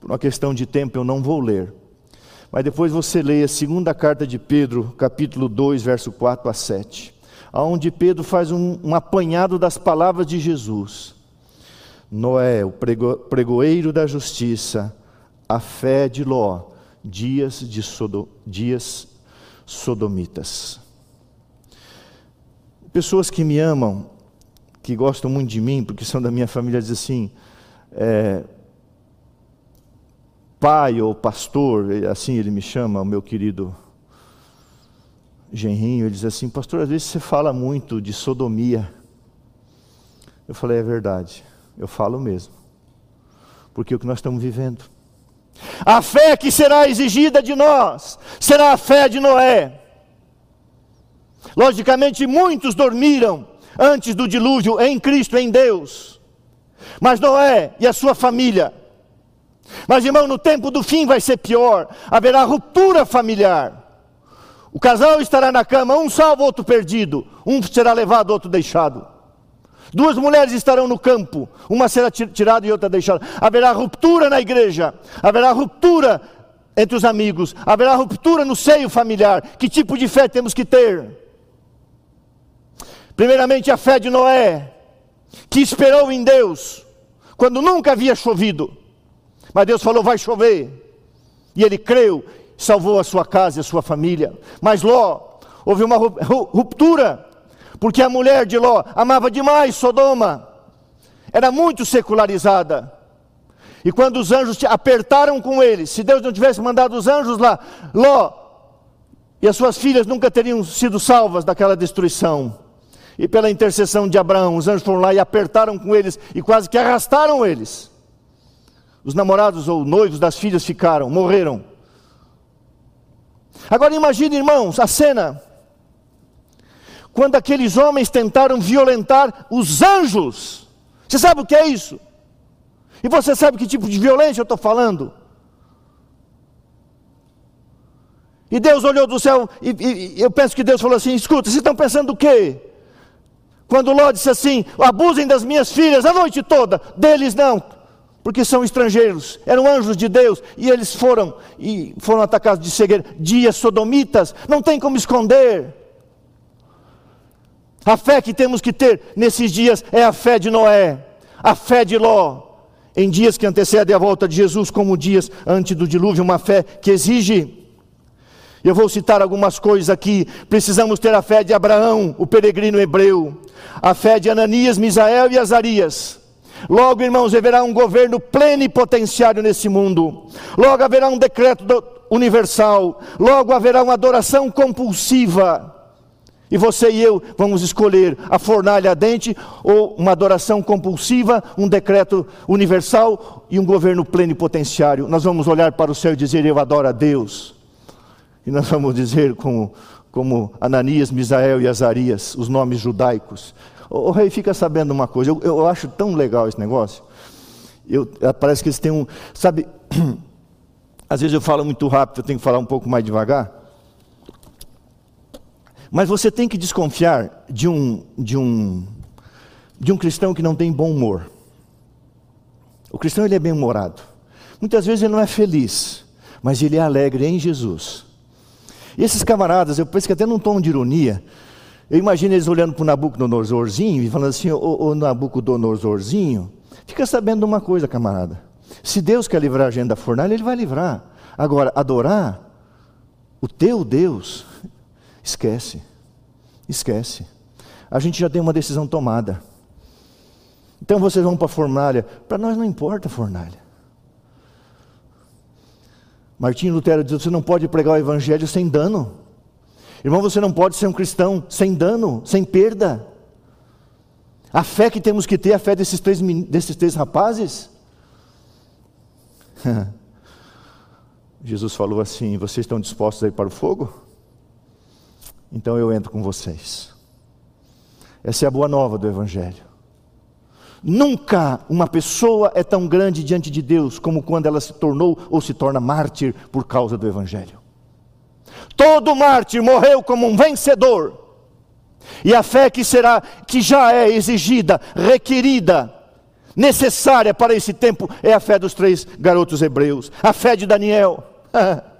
Por uma questão de tempo eu não vou ler. Mas depois você lê a segunda carta de Pedro, capítulo 2, verso 4 a 7, onde Pedro faz um, um apanhado das palavras de Jesus. Noé, o prego, pregoeiro da justiça, a fé de Ló, dias de Sodom, dias sodomitas. Pessoas que me amam, que gostam muito de mim, porque são da minha família, dizem assim, é, pai ou pastor, assim ele me chama, o meu querido genrinho, ele diz assim, pastor, às vezes você fala muito de sodomia. Eu falei, é verdade, eu falo mesmo, porque é o que nós estamos vivendo. A fé que será exigida de nós será a fé de Noé. Logicamente, muitos dormiram antes do dilúvio em Cristo, em Deus. Mas Noé e a sua família. Mas, irmão, no tempo do fim vai ser pior. Haverá ruptura familiar. O casal estará na cama, um salvo, outro perdido, um será levado, outro deixado. Duas mulheres estarão no campo, uma será tirada e outra deixada. Haverá ruptura na igreja, haverá ruptura entre os amigos, haverá ruptura no seio familiar. Que tipo de fé temos que ter? Primeiramente, a fé de Noé, que esperou em Deus, quando nunca havia chovido, mas Deus falou: vai chover, e ele creu, salvou a sua casa e a sua família. Mas Ló, houve uma ruptura porque a mulher de Ló amava demais Sodoma, era muito secularizada. E quando os anjos apertaram com ele, se Deus não tivesse mandado os anjos lá, Ló e as suas filhas nunca teriam sido salvas daquela destruição. E pela intercessão de Abraão, os anjos foram lá e apertaram com eles e quase que arrastaram eles. Os namorados ou noivos das filhas ficaram, morreram. Agora imagine, irmãos, a cena quando aqueles homens tentaram violentar os anjos. Você sabe o que é isso? E você sabe que tipo de violência eu estou falando? E Deus olhou do céu, e, e, eu penso que Deus falou assim: escuta, vocês estão pensando o quê? Quando Ló disse assim: abusem das minhas filhas a noite toda, deles não, porque são estrangeiros, eram anjos de Deus, e eles foram e foram atacados de cegueira, dias sodomitas, não tem como esconder. A fé que temos que ter nesses dias é a fé de Noé, a fé de Ló, em dias que antecedem a volta de Jesus, como dias antes do dilúvio, uma fé que exige. Eu vou citar algumas coisas aqui. Precisamos ter a fé de Abraão, o peregrino hebreu, a fé de Ananias, Misael e Azarias. Logo, irmãos, haverá um governo plenipotenciário nesse mundo. Logo haverá um decreto universal. Logo haverá uma adoração compulsiva. E você e eu vamos escolher a fornalha ardente ou uma adoração compulsiva, um decreto universal e um governo plenipotenciário. Nós vamos olhar para o céu e dizer: Eu adoro a Deus. E nós vamos dizer, como, como Ananias, Misael e Azarias, os nomes judaicos. O, o rei fica sabendo uma coisa, eu, eu acho tão legal esse negócio. Eu, eh, parece que eles têm um. Sabe, [clears throat] às vezes eu falo muito rápido, eu tenho que falar um pouco mais devagar. Mas você tem que desconfiar de um, de um, de um cristão que não tem bom humor. O cristão ele é bem humorado. Muitas vezes ele não é feliz, mas ele é alegre em Jesus. E esses camaradas, eu penso que até num tom de ironia, eu imagino eles olhando para o Nabucodonosorzinho e falando assim: Ô, ô Nabucodonosorzinho, fica sabendo de uma coisa, camarada. Se Deus quer livrar a gente da fornalha, Ele vai livrar. Agora, adorar o teu Deus, Esquece. Esquece. A gente já tem uma decisão tomada. Então vocês vão para a fornalha. Para nós não importa a fornalha. Martinho Lutero diz: você não pode pregar o evangelho sem dano. Irmão, você não pode ser um cristão sem dano, sem perda. A fé que temos que ter, a fé desses três, desses três rapazes. [laughs] Jesus falou assim: vocês estão dispostos a ir para o fogo? Então eu entro com vocês. Essa é a boa nova do Evangelho. Nunca uma pessoa é tão grande diante de Deus como quando ela se tornou ou se torna mártir por causa do Evangelho. Todo mártir morreu como um vencedor. E a fé que será, que já é exigida, requerida, necessária para esse tempo, é a fé dos três garotos hebreus, a fé de Daniel. [laughs]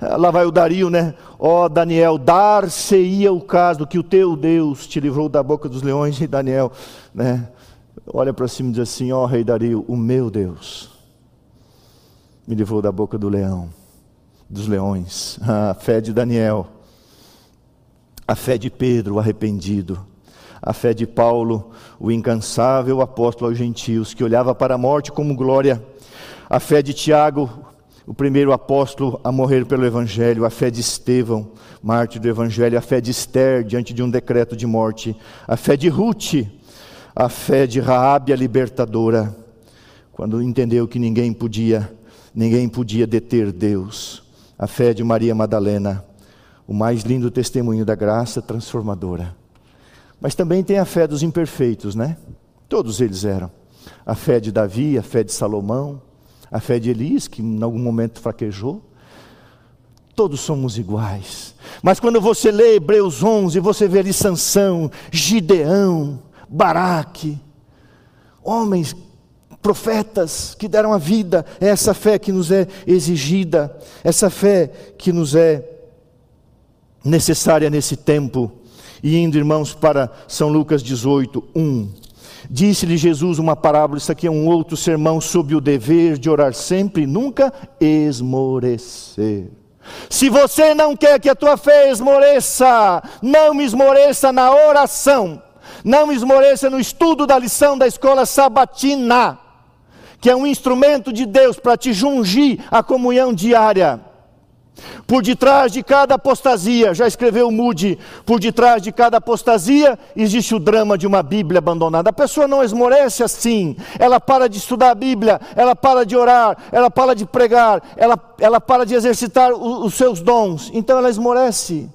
Lá vai o Dario, né? Ó oh, Daniel, dar-se-ia o caso que o teu Deus te livrou da boca dos leões, [laughs] e Daniel, né? Olha para cima e diz assim: Ó oh, rei Dario, o meu Deus me livrou da boca do leão, dos leões. [laughs] A fé de Daniel, a fé de Pedro, o arrependido, a fé de Paulo, o incansável apóstolo aos gentios, que olhava para a morte como glória, a fé de Tiago, o primeiro apóstolo a morrer pelo Evangelho, a fé de Estevão, mártir do Evangelho, a fé de Esther diante de um decreto de morte, a fé de Ruth, a fé de Raabe a libertadora, quando entendeu que ninguém podia, ninguém podia deter Deus, a fé de Maria Madalena, o mais lindo testemunho da graça transformadora. Mas também tem a fé dos imperfeitos, né? Todos eles eram. A fé de Davi, a fé de Salomão, a fé de Elias, que em algum momento fraquejou. todos somos iguais. Mas quando você lê Hebreus 11, você vê ali Sansão, Gideão, Baraque, homens, profetas que deram a vida, é essa fé que nos é exigida, essa fé que nos é necessária nesse tempo. E indo, irmãos, para São Lucas 18, 1. Disse-lhe Jesus uma parábola, isso aqui é um outro sermão sobre o dever de orar sempre e nunca esmorecer. Se você não quer que a tua fé esmoreça, não esmoreça na oração, não esmoreça no estudo da lição da escola sabatina, que é um instrumento de Deus para te jungir a comunhão diária. Por detrás de cada apostasia, já escreveu Moody, por detrás de cada apostasia existe o drama de uma Bíblia abandonada. A pessoa não esmorece assim, ela para de estudar a Bíblia, ela para de orar, ela para de pregar, ela, ela para de exercitar os, os seus dons, então ela esmorece.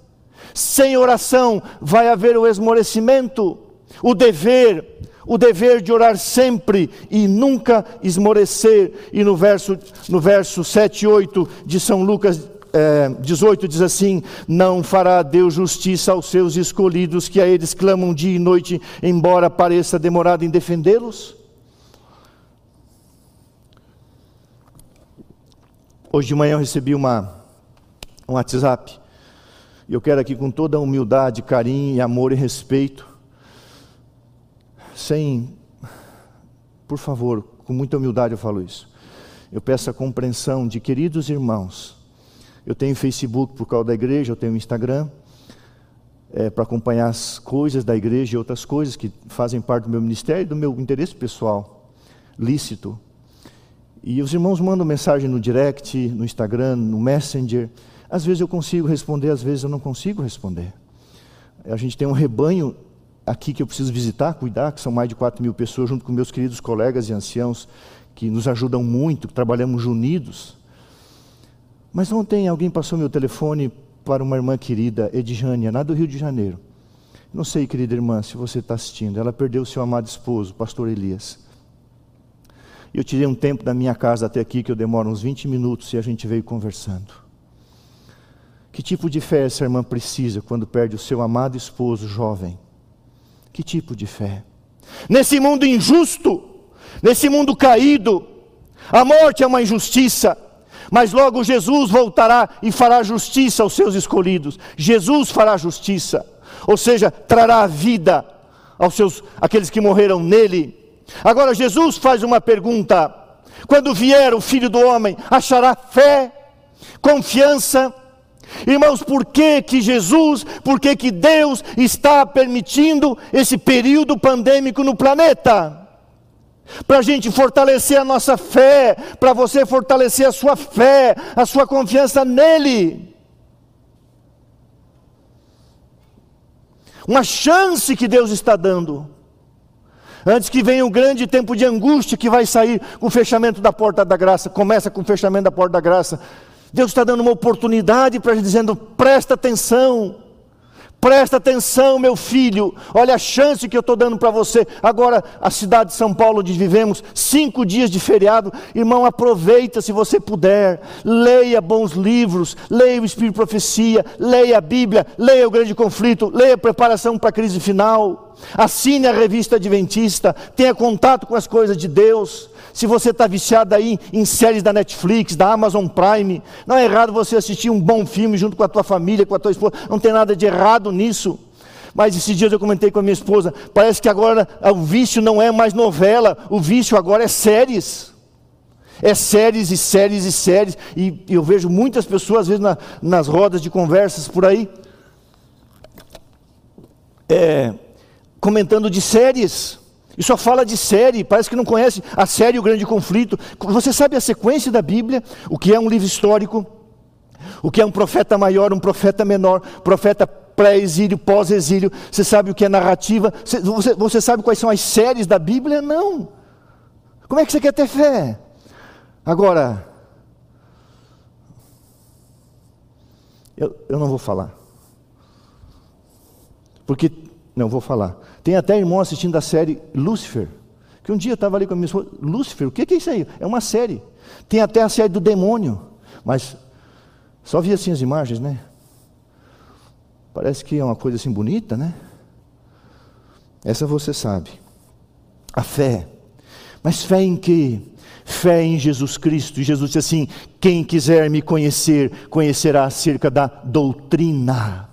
Sem oração vai haver o esmorecimento, o dever, o dever de orar sempre e nunca esmorecer. E no verso, no verso 7 e 8 de São Lucas é, 18 diz assim: Não fará Deus justiça aos seus escolhidos, que a eles clamam dia e noite, embora pareça demorado em defendê-los? Hoje de manhã eu recebi uma, um WhatsApp, e eu quero aqui com toda humildade, carinho, amor e respeito, sem, por favor, com muita humildade eu falo isso, eu peço a compreensão de queridos irmãos, eu tenho Facebook por causa da igreja, eu tenho Instagram é, para acompanhar as coisas da igreja e outras coisas que fazem parte do meu ministério e do meu interesse pessoal, lícito. E os irmãos mandam mensagem no direct, no Instagram, no Messenger. Às vezes eu consigo responder, às vezes eu não consigo responder. A gente tem um rebanho aqui que eu preciso visitar, cuidar, que são mais de 4 mil pessoas, junto com meus queridos colegas e anciãos, que nos ajudam muito, que trabalhamos unidos. Mas ontem alguém passou meu telefone para uma irmã querida, Edjânia, lá do Rio de Janeiro. Não sei, querida irmã, se você está assistindo. Ela perdeu seu amado esposo, pastor Elias. Eu tirei um tempo da minha casa até aqui, que eu demoro uns 20 minutos, e a gente veio conversando. Que tipo de fé essa irmã precisa quando perde o seu amado esposo jovem? Que tipo de fé? Nesse mundo injusto, nesse mundo caído, a morte é uma injustiça, mas logo Jesus voltará e fará justiça aos seus escolhidos. Jesus fará justiça, ou seja, trará vida aos seus aqueles que morreram nele. Agora Jesus faz uma pergunta: quando vier o Filho do homem, achará fé, confiança? Irmãos, por que que Jesus, por que que Deus está permitindo esse período pandêmico no planeta? Para a gente fortalecer a nossa fé, para você fortalecer a sua fé, a sua confiança nele. Uma chance que Deus está dando. Antes que venha um grande tempo de angústia que vai sair com o fechamento da porta da graça, começa com o fechamento da porta da graça. Deus está dando uma oportunidade para gente dizendo: presta atenção, Presta atenção, meu filho. Olha a chance que eu estou dando para você. Agora, a cidade de São Paulo, onde vivemos, cinco dias de feriado. Irmão, aproveita se você puder. Leia bons livros. Leia o Espírito de Profecia. Leia a Bíblia. Leia o Grande Conflito. Leia a Preparação para a Crise Final. Assine a revista Adventista. Tenha contato com as coisas de Deus se você está viciado aí em séries da Netflix, da Amazon Prime, não é errado você assistir um bom filme junto com a tua família, com a tua esposa, não tem nada de errado nisso. Mas esses dias eu comentei com a minha esposa, parece que agora o vício não é mais novela, o vício agora é séries. É séries e séries e séries, e eu vejo muitas pessoas, às vezes, na, nas rodas de conversas por aí, é, comentando de séries. E só fala de série, parece que não conhece a série O Grande Conflito. Você sabe a sequência da Bíblia, o que é um livro histórico, o que é um profeta maior, um profeta menor, profeta pré-exílio, pós-exílio. Você sabe o que é narrativa? Você, você, sabe quais são as séries da Bíblia? Não. Como é que você quer ter fé? Agora, eu, eu não vou falar. Porque, não vou falar. Tem até irmão assistindo a série Lúcifer. Que um dia eu estava ali com a minha esposa, Lúcifer, o que é isso aí? É uma série. Tem até a série do demônio. Mas Só vi assim as imagens, né? Parece que é uma coisa assim bonita, né? Essa você sabe. A fé. Mas fé em quê? Fé em Jesus Cristo. E Jesus disse assim: quem quiser me conhecer, conhecerá acerca da doutrina.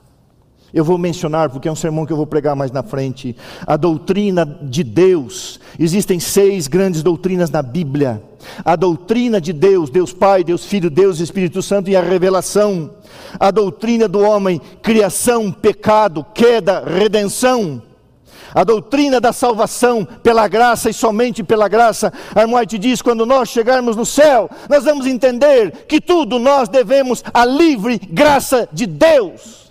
Eu vou mencionar, porque é um sermão que eu vou pregar mais na frente. A doutrina de Deus. Existem seis grandes doutrinas na Bíblia: a doutrina de Deus, Deus Pai, Deus Filho, Deus Espírito Santo e a revelação. A doutrina do homem: criação, pecado, queda, redenção. A doutrina da salvação pela graça e somente pela graça. Armoite diz: quando nós chegarmos no céu, nós vamos entender que tudo nós devemos à livre graça de Deus.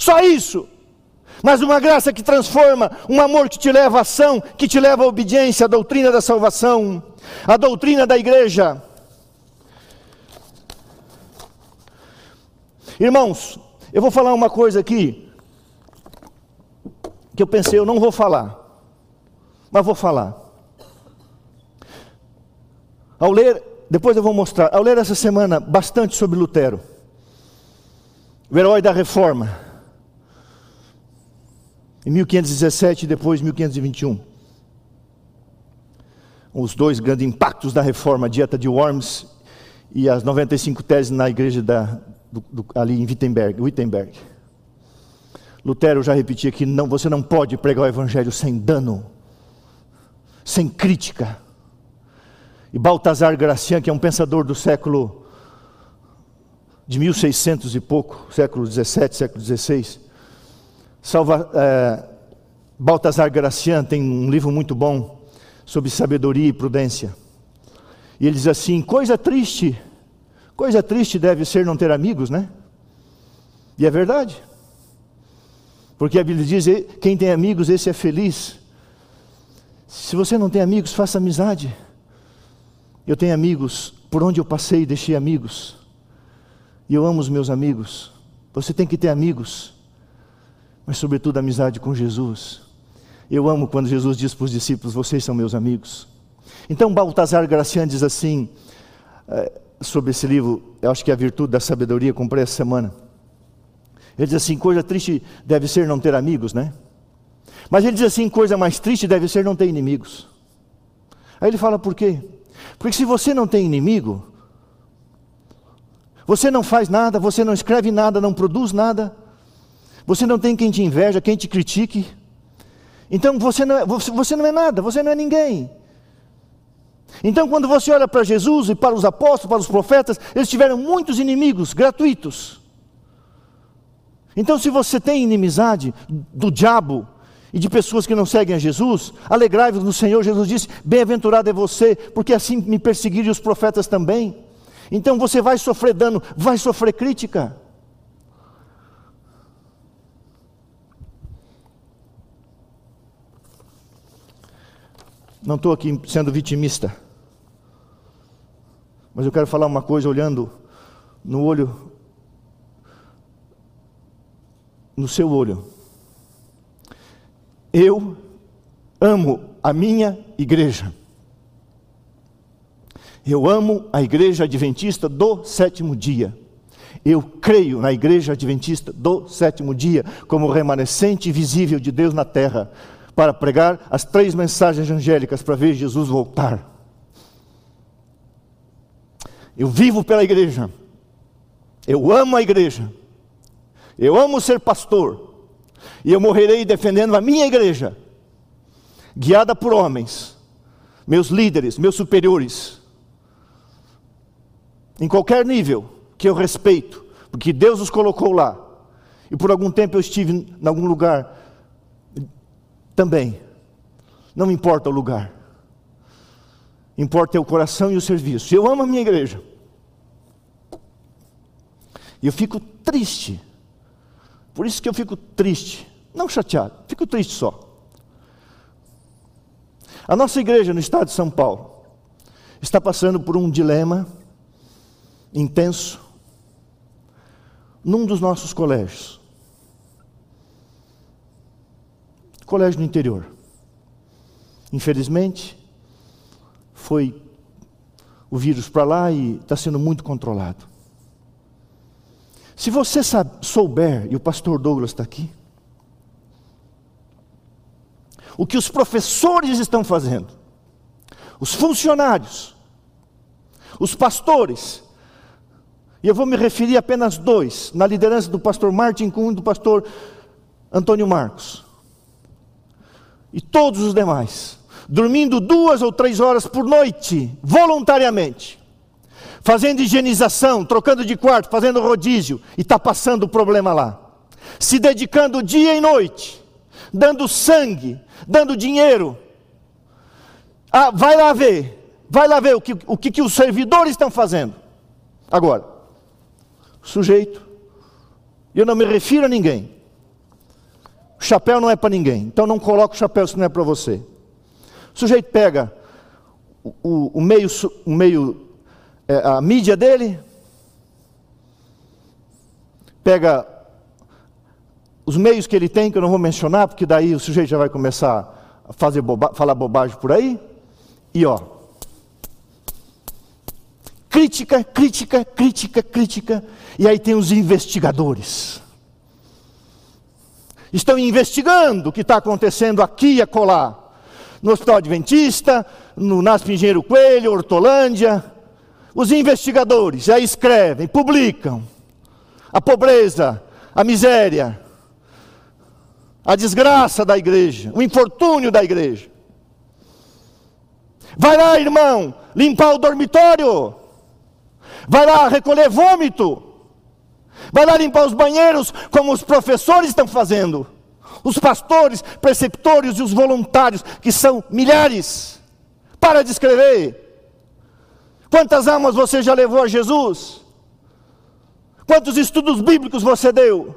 Só isso. Mas uma graça que transforma, um amor que te leva à ação, que te leva à obediência, a doutrina da salvação, a doutrina da igreja. Irmãos, eu vou falar uma coisa aqui, que eu pensei, eu não vou falar, mas vou falar. Ao ler, depois eu vou mostrar, ao ler essa semana bastante sobre Lutero, o herói da reforma, em 1517 e depois 1521. Os dois grandes impactos da reforma, a dieta de Worms e as 95 teses na igreja da, do, do, ali em Wittenberg, Wittenberg. Lutero já repetia que não, você não pode pregar o evangelho sem dano, sem crítica. E Baltazar Gracian, que é um pensador do século de 1600 e pouco, século 17, século 16, Salva, é, Baltasar Gracian tem um livro muito bom sobre sabedoria e prudência. E ele diz assim: coisa triste, coisa triste deve ser não ter amigos, né? E é verdade. Porque a Bíblia diz: quem tem amigos, esse é feliz. Se você não tem amigos, faça amizade. Eu tenho amigos, por onde eu passei, deixei amigos. E eu amo os meus amigos. Você tem que ter amigos mas sobretudo amizade com Jesus. Eu amo quando Jesus diz para os discípulos: Vocês são meus amigos. Então, Baltazar Gracian diz assim, é, sobre esse livro, eu acho que é a virtude da sabedoria, comprei essa semana. Ele diz assim: coisa triste deve ser não ter amigos, né? Mas ele diz assim: coisa mais triste deve ser não ter inimigos. Aí ele fala por quê? Porque se você não tem inimigo, você não faz nada, você não escreve nada, não produz nada, você não tem quem te inveja, quem te critique. Então você não é, você não é nada, você não é ninguém. Então, quando você olha para Jesus e para os apóstolos, para os profetas, eles tiveram muitos inimigos gratuitos. Então, se você tem inimizade do diabo e de pessoas que não seguem a Jesus, alegrai-vos no Senhor. Jesus disse: Bem-aventurado é você, porque assim me perseguiram os profetas também. Então, você vai sofrer dano, vai sofrer crítica. Não estou aqui sendo vitimista. Mas eu quero falar uma coisa olhando no olho, no seu olho. Eu amo a minha igreja. Eu amo a igreja adventista do sétimo dia. Eu creio na igreja adventista do sétimo dia como remanescente visível de Deus na terra para pregar as três mensagens angélicas para ver Jesus voltar. Eu vivo pela igreja. Eu amo a igreja. Eu amo ser pastor. E eu morrerei defendendo a minha igreja, guiada por homens, meus líderes, meus superiores, em qualquer nível que eu respeito, porque Deus os colocou lá. E por algum tempo eu estive em algum lugar também. Não importa o lugar. Importa é o coração e o serviço. Eu amo a minha igreja. E eu fico triste. Por isso que eu fico triste. Não chateado, fico triste só. A nossa igreja no estado de São Paulo está passando por um dilema intenso num dos nossos colégios. Colégio no interior. Infelizmente, foi o vírus para lá e está sendo muito controlado. Se você souber, e o pastor Douglas está aqui, o que os professores estão fazendo, os funcionários, os pastores, e eu vou me referir a apenas dois, na liderança do pastor Martin Kuhn e do pastor Antônio Marcos. E todos os demais, dormindo duas ou três horas por noite, voluntariamente, fazendo higienização, trocando de quarto, fazendo rodízio, e está passando o problema lá. Se dedicando dia e noite, dando sangue, dando dinheiro. Ah, vai lá ver, vai lá ver o que, o que, que os servidores estão fazendo. Agora, sujeito, eu não me refiro a ninguém. O chapéu não é para ninguém, então não coloque o chapéu se não é para você. O sujeito pega o, o, o meio, o meio é, a mídia dele, pega os meios que ele tem, que eu não vou mencionar, porque daí o sujeito já vai começar a fazer boba, falar bobagem por aí, e ó, crítica, crítica, crítica, crítica, e aí tem os investigadores. Estão investigando o que está acontecendo aqui e acolá. No Hospital Adventista, no NASP Engenheiro Coelho, Hortolândia. Os investigadores aí escrevem, publicam a pobreza, a miséria, a desgraça da igreja, o infortúnio da igreja. Vai lá, irmão, limpar o dormitório. Vai lá recolher vômito. Vai lá limpar os banheiros, como os professores estão fazendo. Os pastores, preceptores e os voluntários, que são milhares. Para de escrever. Quantas almas você já levou a Jesus? Quantos estudos bíblicos você deu?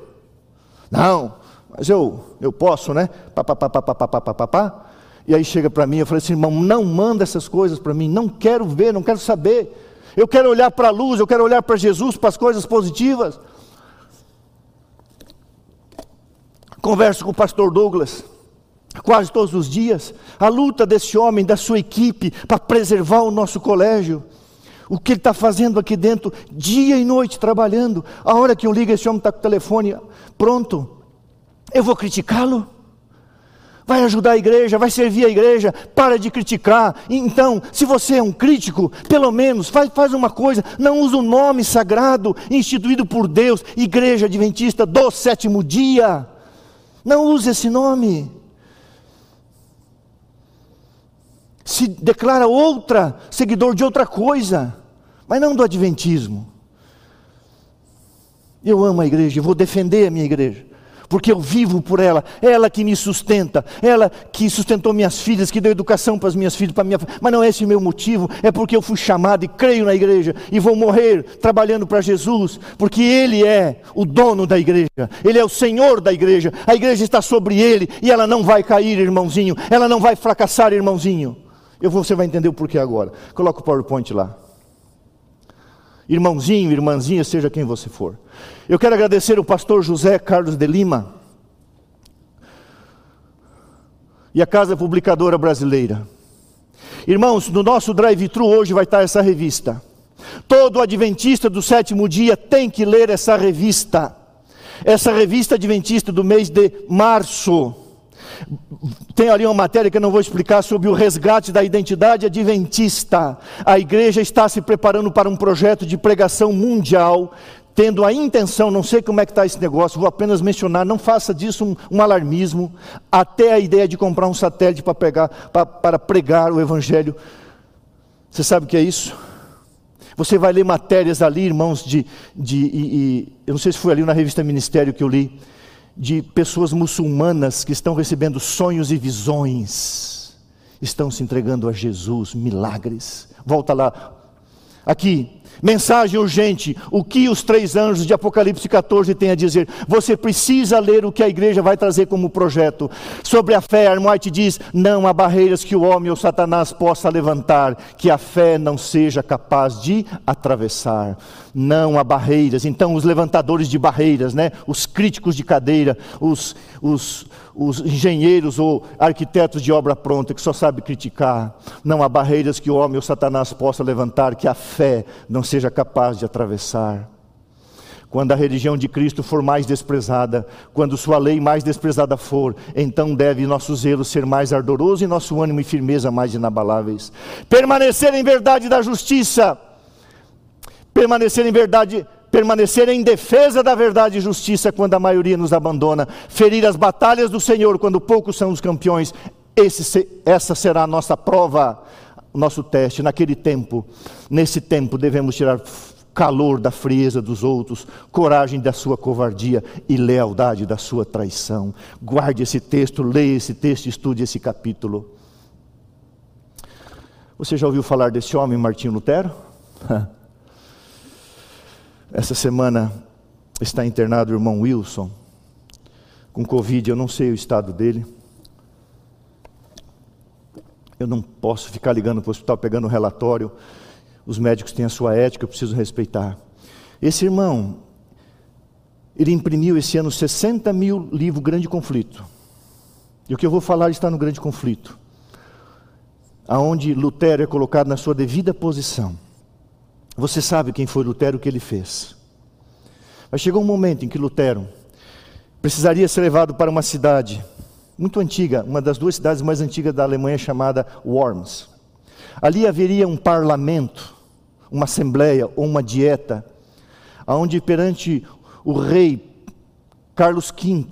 Não, mas eu, eu posso, né? Pá, pá, pá, pá, pá, pá, pá, pá, pá. E aí chega para mim, eu falei assim, irmão, não manda essas coisas para mim, não quero ver, não quero saber. Eu quero olhar para a luz, eu quero olhar para Jesus, para as coisas positivas. Converso com o pastor Douglas, quase todos os dias, a luta desse homem, da sua equipe, para preservar o nosso colégio. O que ele está fazendo aqui dentro, dia e noite trabalhando. A hora que eu ligo, esse homem está com o telefone pronto. Eu vou criticá-lo? Vai ajudar a igreja, vai servir a igreja, para de criticar. Então, se você é um crítico, pelo menos faz, faz uma coisa: não usa o nome sagrado instituído por Deus, Igreja Adventista do sétimo dia. Não use esse nome. Se declara outra, seguidor de outra coisa, mas não do Adventismo. Eu amo a igreja, vou defender a minha igreja porque eu vivo por ela, ela que me sustenta, ela que sustentou minhas filhas, que deu educação para as minhas filhas, para minha mas não é esse o meu motivo, é porque eu fui chamado e creio na igreja e vou morrer trabalhando para Jesus, porque Ele é o dono da igreja, Ele é o Senhor da igreja, a igreja está sobre Ele e ela não vai cair, irmãozinho, ela não vai fracassar, irmãozinho. Eu você vai entender o porquê agora. Coloca o PowerPoint lá. Irmãozinho, irmãzinha, seja quem você for. Eu quero agradecer o pastor José Carlos de Lima e a Casa Publicadora Brasileira. Irmãos, no nosso drive-thru hoje vai estar essa revista. Todo adventista do sétimo dia tem que ler essa revista. Essa revista adventista do mês de março. Tem ali uma matéria que eu não vou explicar sobre o resgate da identidade adventista. A igreja está se preparando para um projeto de pregação mundial tendo a intenção, não sei como é que está esse negócio, vou apenas mencionar, não faça disso um, um alarmismo, até a ideia de comprar um satélite para, pegar, para, para pregar o Evangelho. Você sabe o que é isso? Você vai ler matérias ali, irmãos, de, de e, e, eu não sei se foi ali na revista Ministério que eu li, de pessoas muçulmanas que estão recebendo sonhos e visões, estão se entregando a Jesus, milagres. Volta lá. Aqui, Mensagem urgente: o que os três anjos de Apocalipse 14 têm a dizer? Você precisa ler o que a igreja vai trazer como projeto. Sobre a fé, Armoite diz: não há barreiras que o homem ou Satanás possa levantar, que a fé não seja capaz de atravessar. Não há barreiras. Então, os levantadores de barreiras, né? os críticos de cadeira, os, os os engenheiros ou arquitetos de obra pronta que só sabe criticar. Não há barreiras que o homem ou Satanás possa levantar que a fé não seja capaz de atravessar. Quando a religião de Cristo for mais desprezada, quando sua lei mais desprezada for, então deve nosso zelo ser mais ardoroso e nosso ânimo e firmeza mais inabaláveis. Permanecer em verdade da justiça, permanecer em verdade, permanecer em defesa da verdade e justiça quando a maioria nos abandona, ferir as batalhas do Senhor quando poucos são os campeões. Esse, essa será a nossa prova, nosso teste. Naquele tempo, nesse tempo, devemos tirar calor da frieza dos outros, coragem da sua covardia e lealdade da sua traição. Guarde esse texto, leia esse texto, estude esse capítulo. Você já ouviu falar desse homem, Martinho Lutero? [laughs] Essa semana está internado o irmão Wilson, com Covid, eu não sei o estado dele. Eu não posso ficar ligando para o hospital pegando o relatório os médicos têm a sua ética, eu preciso respeitar. Esse irmão, ele imprimiu esse ano 60 mil livros Grande Conflito. E o que eu vou falar está no Grande Conflito, aonde Lutero é colocado na sua devida posição. Você sabe quem foi Lutero, o que ele fez. Mas chegou um momento em que Lutero precisaria ser levado para uma cidade muito antiga, uma das duas cidades mais antigas da Alemanha, chamada Worms. Ali haveria um parlamento, uma assembleia ou uma dieta, onde perante o rei Carlos V,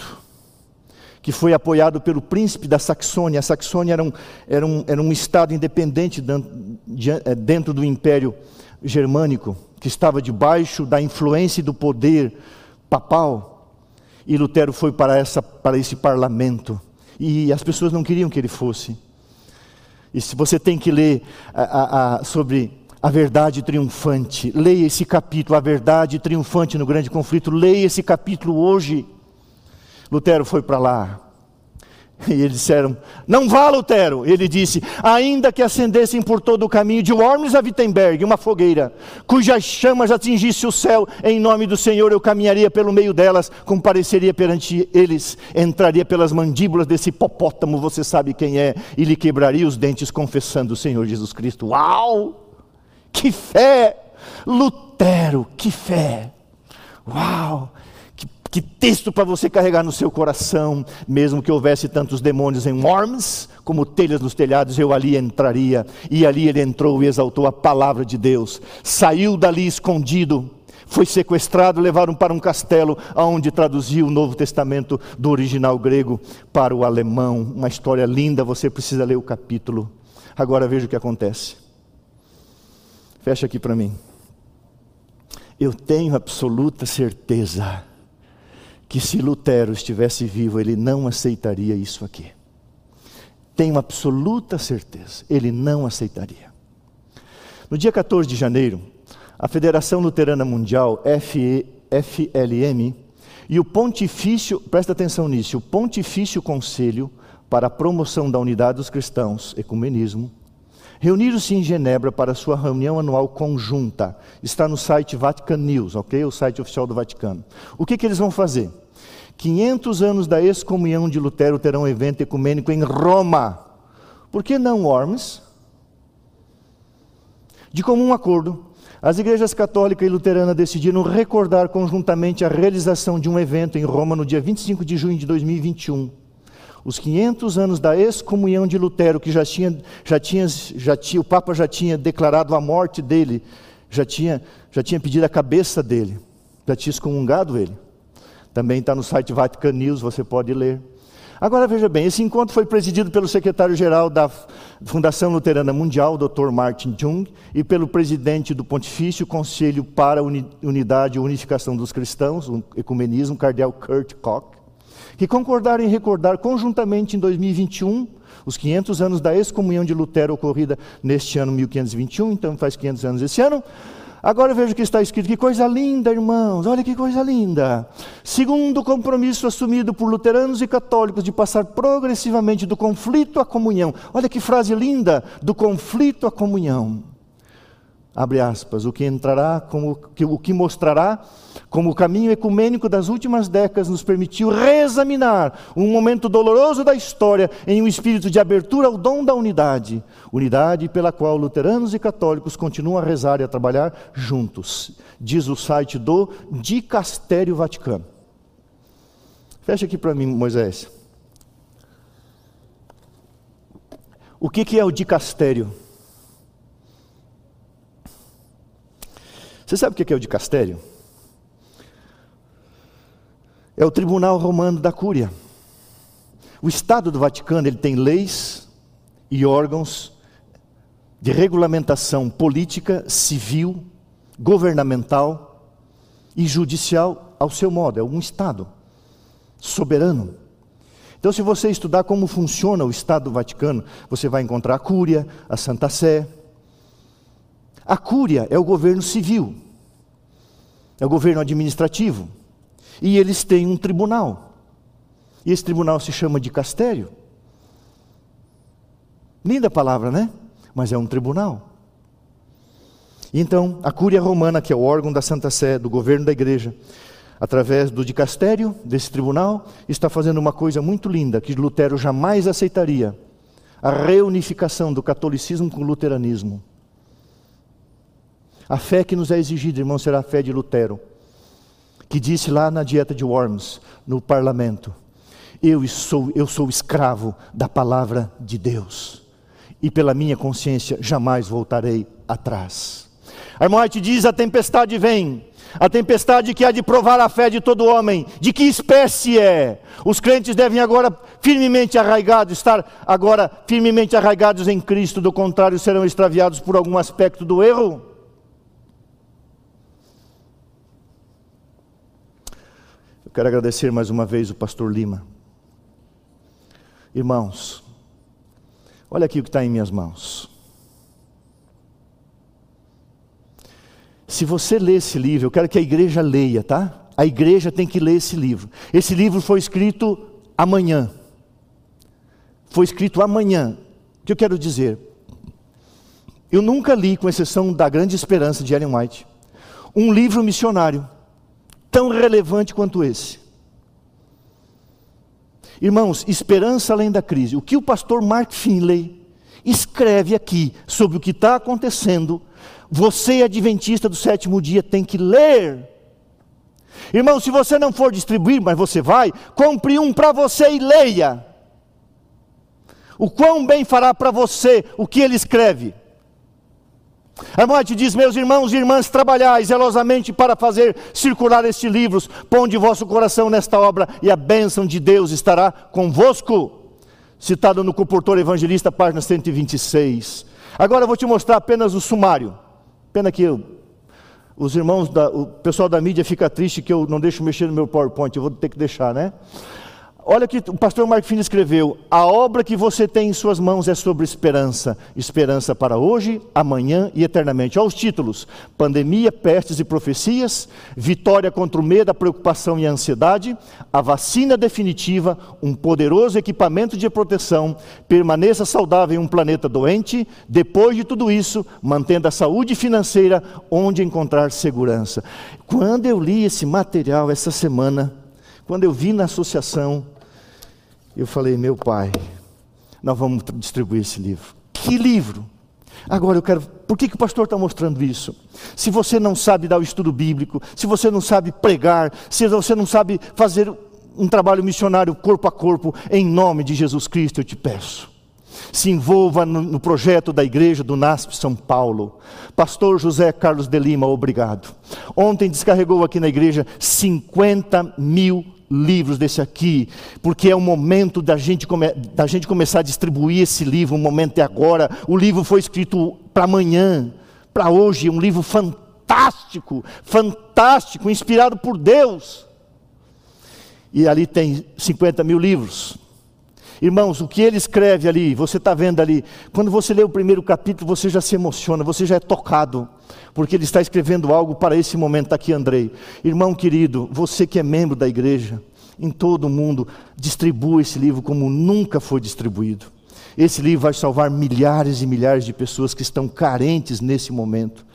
que foi apoiado pelo príncipe da Saxônia, a Saxônia era um, era um, era um estado independente eh, dentro do Império Germânico, que estava debaixo da influência e do poder papal. E Lutero foi para, essa, para esse parlamento. E as pessoas não queriam que ele fosse. E se você tem que ler a, a, a, sobre a verdade triunfante, leia esse capítulo, a verdade triunfante no grande conflito, leia esse capítulo hoje. Lutero foi para lá. [laughs] E eles disseram: Não vá, Lutero. Ele disse: Ainda que acendessem por todo o caminho de Worms a Wittenberg, uma fogueira, cujas chamas atingisse o céu, em nome do Senhor eu caminharia pelo meio delas, compareceria perante eles, entraria pelas mandíbulas desse hipopótamo, você sabe quem é, e lhe quebraria os dentes, confessando o Senhor Jesus Cristo. Uau! Que fé! Lutero, que fé! Uau! Que texto para você carregar no seu coração, mesmo que houvesse tantos demônios em Worms, como telhas nos telhados, eu ali entraria. E ali ele entrou e exaltou a palavra de Deus. Saiu dali escondido, foi sequestrado, levaram para um castelo, onde traduziu o Novo Testamento do original grego para o alemão. Uma história linda, você precisa ler o capítulo. Agora veja o que acontece. Fecha aqui para mim. Eu tenho absoluta certeza que se Lutero estivesse vivo, ele não aceitaria isso aqui. Tenho absoluta certeza, ele não aceitaria. No dia 14 de janeiro, a Federação Luterana Mundial, FLM, e o Pontifício, presta atenção nisso, o Pontifício Conselho para a Promoção da Unidade dos Cristãos, Ecumenismo, reuniram-se em Genebra para sua reunião anual conjunta. Está no site Vatican News, ok? O site oficial do Vaticano. O que, que eles vão fazer? 500 anos da excomunhão de Lutero terão um evento ecumênico em Roma. Por que não Worms? De comum acordo, as igrejas católica e luterana decidiram recordar conjuntamente a realização de um evento em Roma no dia 25 de junho de 2021. Os 500 anos da excomunhão de Lutero, que já tinha, já tinha, já tinha, o Papa já tinha declarado a morte dele, já tinha, já tinha pedido a cabeça dele, já tinha excomungado ele. Também está no site Vatican News, você pode ler. Agora veja bem, esse encontro foi presidido pelo secretário-geral da Fundação Luterana Mundial, Dr. Martin Jung, e pelo presidente do Pontifício Conselho para a Unidade e Unificação dos Cristãos, o Ecumenismo, cardeal Kurt Koch, que concordaram em recordar conjuntamente em 2021 os 500 anos da excomunhão de Lutero ocorrida neste ano 1521, então faz 500 anos esse ano, Agora veja o que está escrito, que coisa linda, irmãos, olha que coisa linda. Segundo compromisso assumido por luteranos e católicos de passar progressivamente do conflito à comunhão. Olha que frase linda, do conflito à comunhão. Abre aspas, o que entrará, como, o que mostrará como o caminho ecumênico das últimas décadas nos permitiu reexaminar um momento doloroso da história em um espírito de abertura ao dom da unidade, unidade pela qual luteranos e católicos continuam a rezar e a trabalhar juntos, diz o site do Dicastério Vaticano. Fecha aqui para mim, Moisés. O que, que é o dicastério? Você sabe o que é o dicastério? É o tribunal romano da Cúria. O Estado do Vaticano ele tem leis e órgãos de regulamentação política, civil, governamental e judicial ao seu modo. É um Estado soberano. Então, se você estudar como funciona o Estado do Vaticano, você vai encontrar a Cúria, a Santa Sé. A Cúria é o governo civil, é o governo administrativo, e eles têm um tribunal. E esse tribunal se chama de castério. Linda palavra, né? Mas é um tribunal. Então, a Cúria Romana, que é o órgão da Santa Sé, do governo da igreja, através do dicastério desse tribunal, está fazendo uma coisa muito linda que Lutero jamais aceitaria: a reunificação do catolicismo com o luteranismo. A fé que nos é exigida, irmão, será a fé de Lutero, que disse lá na dieta de Worms, no parlamento: Eu sou, eu sou escravo da palavra de Deus, e pela minha consciência jamais voltarei atrás. A irmã te diz: a tempestade vem, a tempestade que há de provar a fé de todo homem, de que espécie é? Os crentes devem agora firmemente arraigados, estar agora firmemente arraigados em Cristo, do contrário serão extraviados por algum aspecto do erro. Eu quero agradecer mais uma vez o pastor Lima. Irmãos, olha aqui o que está em minhas mãos. Se você ler esse livro, eu quero que a igreja leia, tá? A igreja tem que ler esse livro. Esse livro foi escrito amanhã. Foi escrito amanhã. O que eu quero dizer? Eu nunca li, com exceção da Grande Esperança de Ellen White, um livro missionário tão relevante quanto esse. Irmãos, esperança além da crise. O que o pastor Mark Finley escreve aqui sobre o que está acontecendo você, adventista do sétimo dia, tem que ler. Irmão, se você não for distribuir, mas você vai, compre um para você e leia. O quão bem fará para você o que ele escreve. A morte diz: Meus irmãos e irmãs, trabalhai zelosamente para fazer circular estes livros, ponde vosso coração nesta obra, e a bênção de Deus estará convosco. Citado no Comportor Evangelista, página 126. Agora eu vou te mostrar apenas o sumário. Pena que eu, os irmãos, da, o pessoal da mídia fica triste que eu não deixo mexer no meu PowerPoint, eu vou ter que deixar, né? Olha que o pastor Mark Finn escreveu: A obra que você tem em suas mãos é sobre esperança. Esperança para hoje, amanhã e eternamente. Olha os títulos: Pandemia, pestes e profecias, Vitória contra o medo, a preocupação e a ansiedade, A vacina definitiva, um poderoso equipamento de proteção, permaneça saudável em um planeta doente. Depois de tudo isso, mantendo a saúde financeira onde encontrar segurança. Quando eu li esse material essa semana, quando eu vi na associação, eu falei, meu pai, nós vamos distribuir esse livro. Que livro? Agora eu quero. Por que, que o pastor está mostrando isso? Se você não sabe dar o estudo bíblico, se você não sabe pregar, se você não sabe fazer um trabalho missionário corpo a corpo, em nome de Jesus Cristo, eu te peço. Se envolva no, projeto da igreja do NASP São Paulo. Pastor José Carlos de Lima, obrigado. Ontem descarregou aqui na igreja 50 mil livros desse aqui, porque é o momento da gente, come, da gente começar a distribuir esse livro, o momento é agora. O livro foi escrito para amanhã, para hoje, um livro fantástico, fantástico, inspirado por Deus. E ali tem 50 mil livros. Irmãos, o que ele escreve ali, você está vendo ali, quando você lê o primeiro capítulo, você já se emociona, você já é tocado, porque ele está escrevendo algo para esse momento. Está aqui, Andrei. Irmão querido, você que é membro da igreja, em todo o mundo, distribua esse livro como nunca foi distribuído. Esse livro vai salvar milhares e milhares de pessoas que estão carentes nesse momento.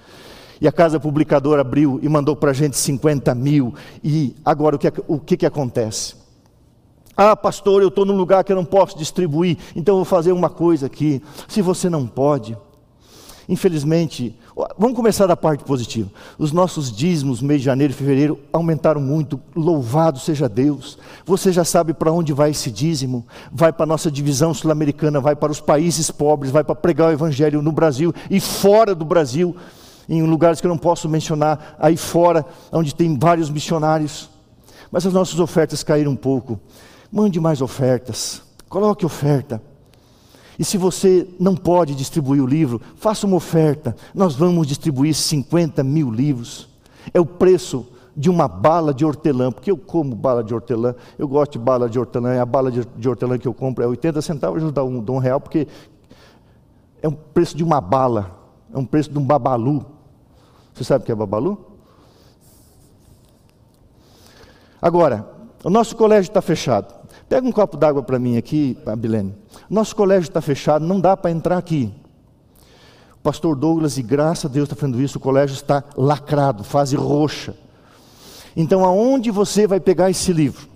E a casa publicadora abriu e mandou para a gente 50 mil. E agora o que, o que, que acontece? Ah, pastor, eu estou num lugar que eu não posso distribuir, então vou fazer uma coisa aqui. Se você não pode, infelizmente, vamos começar da parte positiva. Os nossos dízimos, mês de janeiro e fevereiro, aumentaram muito. Louvado seja Deus. Você já sabe para onde vai esse dízimo? Vai para a nossa divisão sul-americana, vai para os países pobres, vai para pregar o evangelho no Brasil e fora do Brasil em lugares que eu não posso mencionar, aí fora, onde tem vários missionários. Mas as nossas ofertas caíram um pouco. Mande mais ofertas, coloque oferta. E se você não pode distribuir o livro, faça uma oferta. Nós vamos distribuir 50 mil livros. É o preço de uma bala de hortelã, porque eu como bala de hortelã, eu gosto de bala de hortelã, a bala de, hortelã que eu compro é 80 centavos, eu dou um, dou um real, porque é um preço de uma bala, é um preço de um babalu. Você sabe o que é babalu? Agora, o nosso colégio está fechado. Pega um copo d'água para mim aqui, Abilene. Nosso colégio está fechado, não dá para entrar aqui. O pastor Douglas, e graças a Deus está fazendo isso, o colégio está lacrado, fase roxa. Então, aonde você vai pegar esse livro?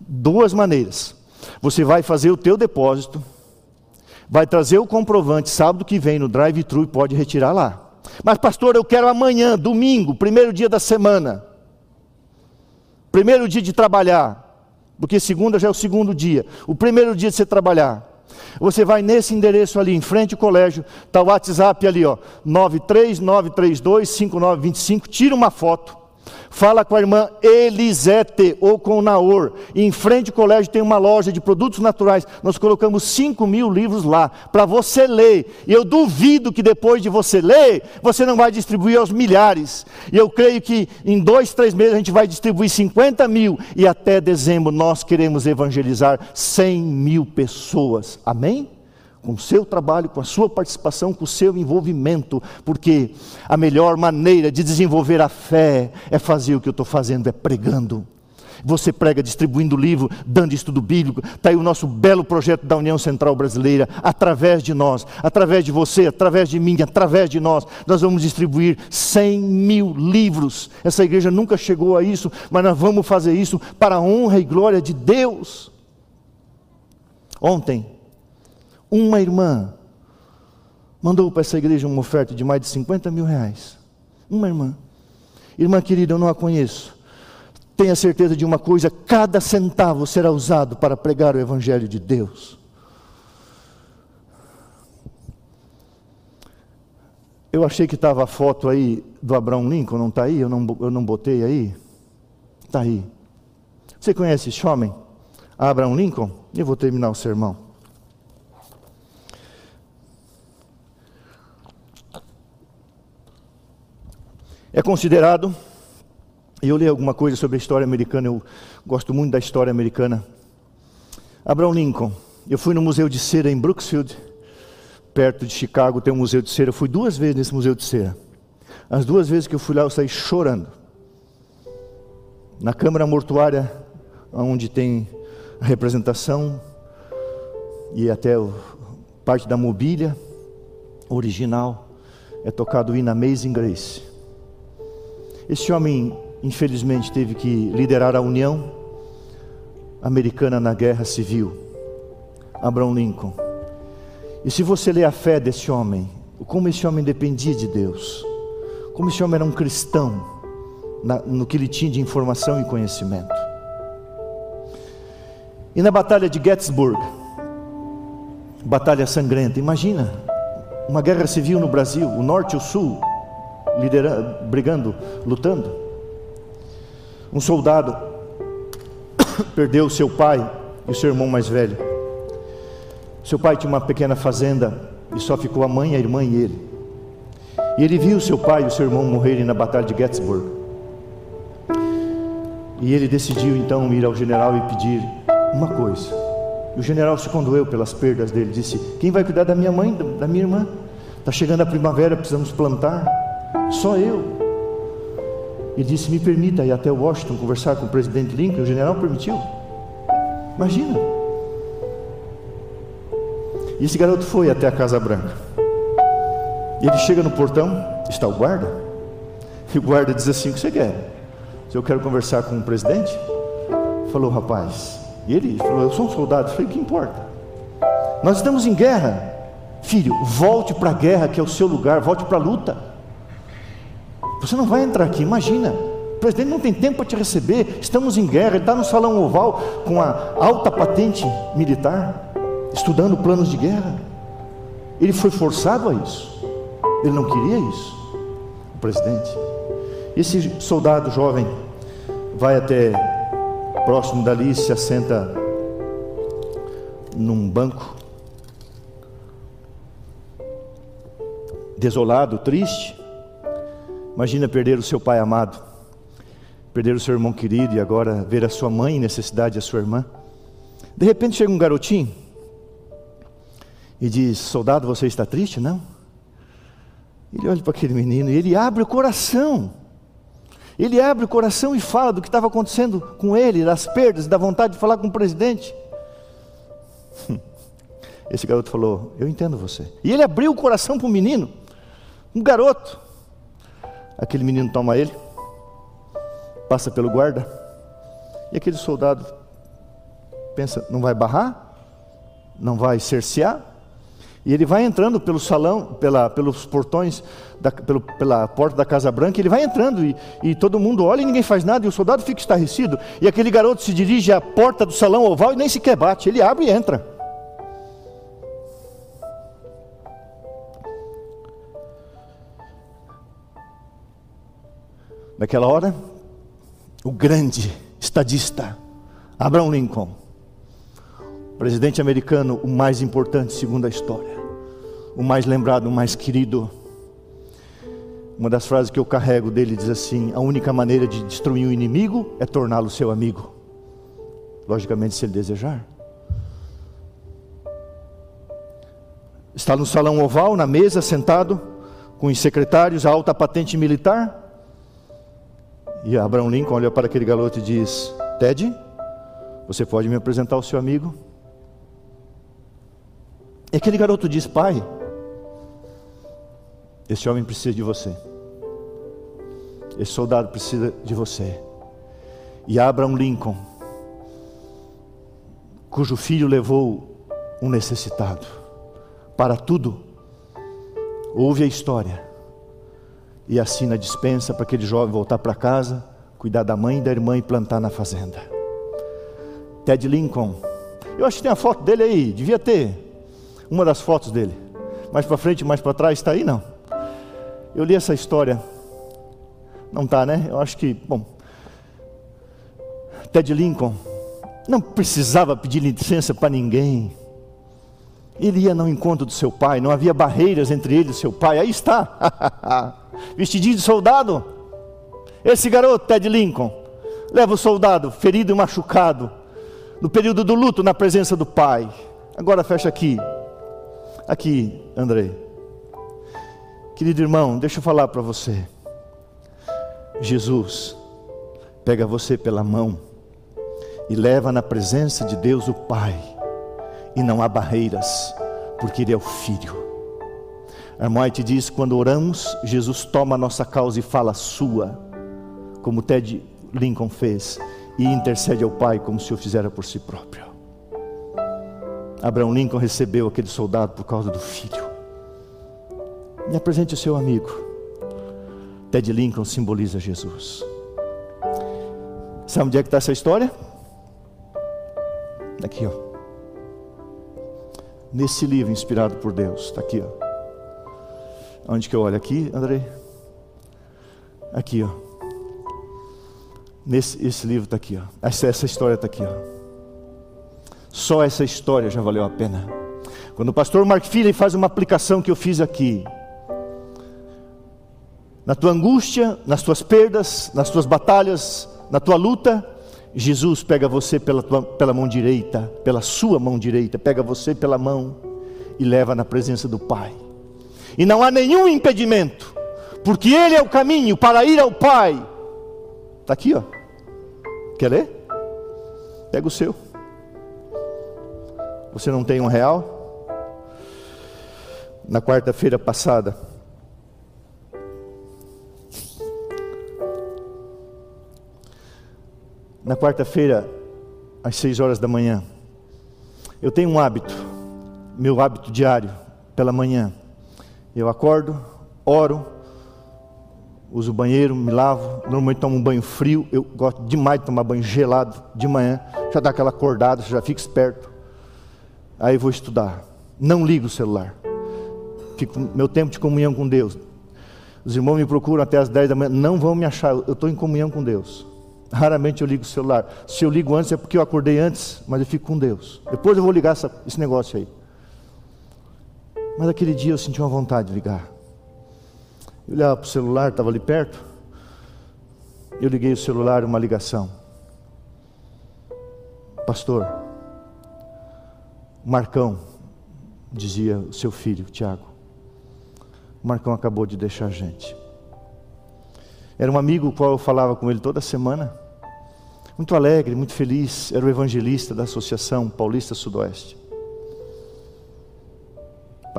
Duas maneiras. Você vai fazer o teu depósito, vai trazer o comprovante sábado que vem no drive-thru e pode retirar lá. Mas, pastor, eu quero amanhã, domingo, primeiro dia da semana. Primeiro dia de trabalhar. Porque segunda já é o segundo dia. O primeiro dia de você trabalhar. Você vai nesse endereço ali, em frente ao colégio, está o WhatsApp ali, ó, 93932 5925, tira uma foto Fala com a irmã Elisete ou com Naor. Em frente ao colégio tem uma loja de produtos naturais. Nós colocamos 5 mil livros lá para você ler. E eu duvido que depois de você ler, você não vai distribuir aos milhares. E eu creio que em dois, três meses a gente vai distribuir 50 mil. E até dezembro nós queremos evangelizar 100 mil pessoas. Amém? Com o seu trabalho, com a sua participação, com o seu envolvimento, porque a melhor maneira de desenvolver a fé é fazer o que eu estou fazendo, é pregando. Você prega distribuindo livro, dando estudo bíblico. Está aí o nosso belo projeto da União Central Brasileira. Através de nós, através de você, através de mim, através de nós, nós vamos distribuir 100 mil livros. Essa igreja nunca chegou a isso, mas nós vamos fazer isso para a honra e glória de Deus. Ontem, uma irmã mandou para essa igreja uma oferta de mais de 50 mil reais. Uma irmã. Irmã querida, eu não a conheço. Tenha certeza de uma coisa: cada centavo será usado para pregar o Evangelho de Deus. Eu achei que estava a foto aí do Abraão Lincoln, não está aí? Eu não, eu não botei aí? Está aí. Você conhece esse homem? Abraão Lincoln? Eu vou terminar o sermão. É considerado, eu li alguma coisa sobre a história americana, eu gosto muito da história americana. Abraham Lincoln, eu fui no Museu de Cera em Brooksfield, perto de Chicago, tem um museu de cera. Eu fui duas vezes nesse museu de cera. As duas vezes que eu fui lá, eu saí chorando. Na câmara mortuária, onde tem a representação e até parte da mobília original, é tocado o hino Amazing Grace. Esse homem, infelizmente, teve que liderar a União Americana na Guerra Civil, Abraham Lincoln. E se você ler a fé desse homem, como esse homem dependia de Deus, como esse homem era um cristão, na, no que ele tinha de informação e conhecimento. E na batalha de Gettysburg, batalha sangrenta, imagina, uma guerra civil no Brasil, o norte e o sul, brigando, lutando. Um soldado [coughs] perdeu seu pai e o seu irmão mais velho. Seu pai tinha uma pequena fazenda e só ficou a mãe, a irmã e ele. E ele viu seu pai e o seu irmão morrerem na batalha de Gettysburg. E ele decidiu então ir ao general e pedir uma coisa. E o general se condoeu pelas perdas dele, disse: Quem vai cuidar da minha mãe, da minha irmã? Está chegando a primavera, precisamos plantar. Só eu. E disse: Me permita ir até Washington conversar com o presidente Lincoln. O general permitiu. Imagina. E esse garoto foi até a Casa Branca. Ele chega no portão, está o guarda. E o guarda diz assim: O que você quer? Se eu quero conversar com o presidente? Falou, rapaz. E ele falou: Eu sou um soldado. Eu falei: que importa? Nós estamos em guerra. Filho, volte para a guerra, que é o seu lugar, volte para a luta. Você não vai entrar aqui, imagina. O presidente não tem tempo para te receber. Estamos em guerra, ele está no salão oval com a alta patente militar, estudando planos de guerra. Ele foi forçado a isso. Ele não queria isso. O presidente. Esse soldado jovem vai até próximo dali e se assenta num banco desolado, triste. Imagina perder o seu pai amado, perder o seu irmão querido e agora ver a sua mãe em necessidade, a sua irmã. De repente chega um garotinho e diz: Soldado, você está triste? Não. Ele olha para aquele menino e ele abre o coração. Ele abre o coração e fala do que estava acontecendo com ele, das perdas, da vontade de falar com o presidente. [laughs] Esse garoto falou: Eu entendo você. E ele abriu o coração para o menino, um garoto. Aquele menino toma ele, passa pelo guarda, e aquele soldado pensa: Não vai barrar? Não vai cercear? E ele vai entrando pelo salão, pela, pelos portões, da, pelo, pela porta da Casa Branca, ele vai entrando e, e, todo mundo olha e ninguém faz nada, e o soldado fica estarrecido. E aquele garoto se dirige à porta do salão oval e nem sequer bate, ele abre e entra. Naquela hora, o grande estadista, Abraham Lincoln, presidente americano, o mais importante segundo a história, o mais lembrado, o mais querido. Uma das frases que eu carrego dele diz assim: A única maneira de destruir um inimigo é torná-lo seu amigo. Logicamente, se ele desejar. Está no salão oval, na mesa, sentado, com os secretários, a alta patente militar. E Abraão Lincoln olha para aquele garoto e diz: Ted, você pode me apresentar o seu amigo? E aquele garoto diz: Pai, esse homem precisa de você. Esse soldado precisa de você. E Abraham Lincoln, cujo filho levou um necessitado para tudo, ouve a história e assina a dispensa para aquele jovem voltar para casa, cuidar da mãe e da irmã e plantar na fazenda. Ted Lincoln, eu acho que tem a foto dele aí, devia ter uma das fotos dele. Mais para frente, mais para trás, está aí não? Eu li essa história. Não está, né? Eu acho que, bom. Ted Lincoln não precisava pedir licença para ninguém. Ele ia no encontro do seu pai, não havia barreiras entre ele e seu pai. Aí está, [laughs] vestidinho de soldado. Esse garoto, Ted Lincoln, leva o soldado ferido e machucado, no período do luto, na presença do pai. Agora fecha aqui. Aqui, Andrei. Querido irmão, deixa eu falar para você. Jesus pega você pela mão e leva na presença de Deus o Pai, e não há barreiras, porque Ele é o Filho. Armoite diz: quando oramos, Jesus toma a nossa causa e fala sua, como Ted Lincoln fez, e intercede ao Pai como se o fizera por si próprio. Abraão Lincoln recebeu aquele soldado por causa do filho. Me apresente o seu amigo. Ted Lincoln simboliza Jesus. Sabe onde é que está essa história? Aqui, ó. Nesse livro inspirado por Deus. Está aqui, ó. Onde que eu olho? Aqui, Andrei? Aqui, ó. Nesse esse livro está aqui, ó. Essa, essa história está aqui, ó. Só essa história já valeu a pena. Quando o pastor Mark Philly faz uma aplicação que eu fiz aqui, na tua angústia, nas tuas perdas, nas tuas batalhas, na tua luta, Jesus pega você pela, tua, pela mão direita, pela sua mão direita, pega você pela mão e leva na presença do Pai. E não há nenhum impedimento, porque Ele é o caminho para ir ao Pai. Está aqui, ó. Quer ler? Pega o seu. Você não tem um real? na quarta-feira passada. Na quarta-feira, às seis horas da manhã, eu tenho um hábito, meu hábito diário, pela manhã. Eu acordo, oro, uso o banheiro, me lavo, normalmente tomo um banho frio, eu gosto demais de tomar banho gelado de manhã, já dá aquela acordada, já fica esperto. Aí vou estudar. Não ligo o celular. Fico meu tempo de comunhão com Deus. Os irmãos me procuram até as 10 da manhã, não vão me achar, eu estou em comunhão com Deus. Raramente eu ligo o celular. Se eu ligo antes é porque eu acordei antes, mas eu fico com Deus. Depois eu vou ligar essa, esse negócio aí. Mas aquele dia eu senti uma vontade de ligar. Eu olhava para o celular, estava ali perto. Eu liguei o celular, uma ligação. Pastor, Marcão, dizia o seu filho, Tiago. Marcão acabou de deixar a gente. Era um amigo com o qual eu falava com ele toda semana. Muito alegre, muito feliz. Era o evangelista da Associação Paulista Sudoeste.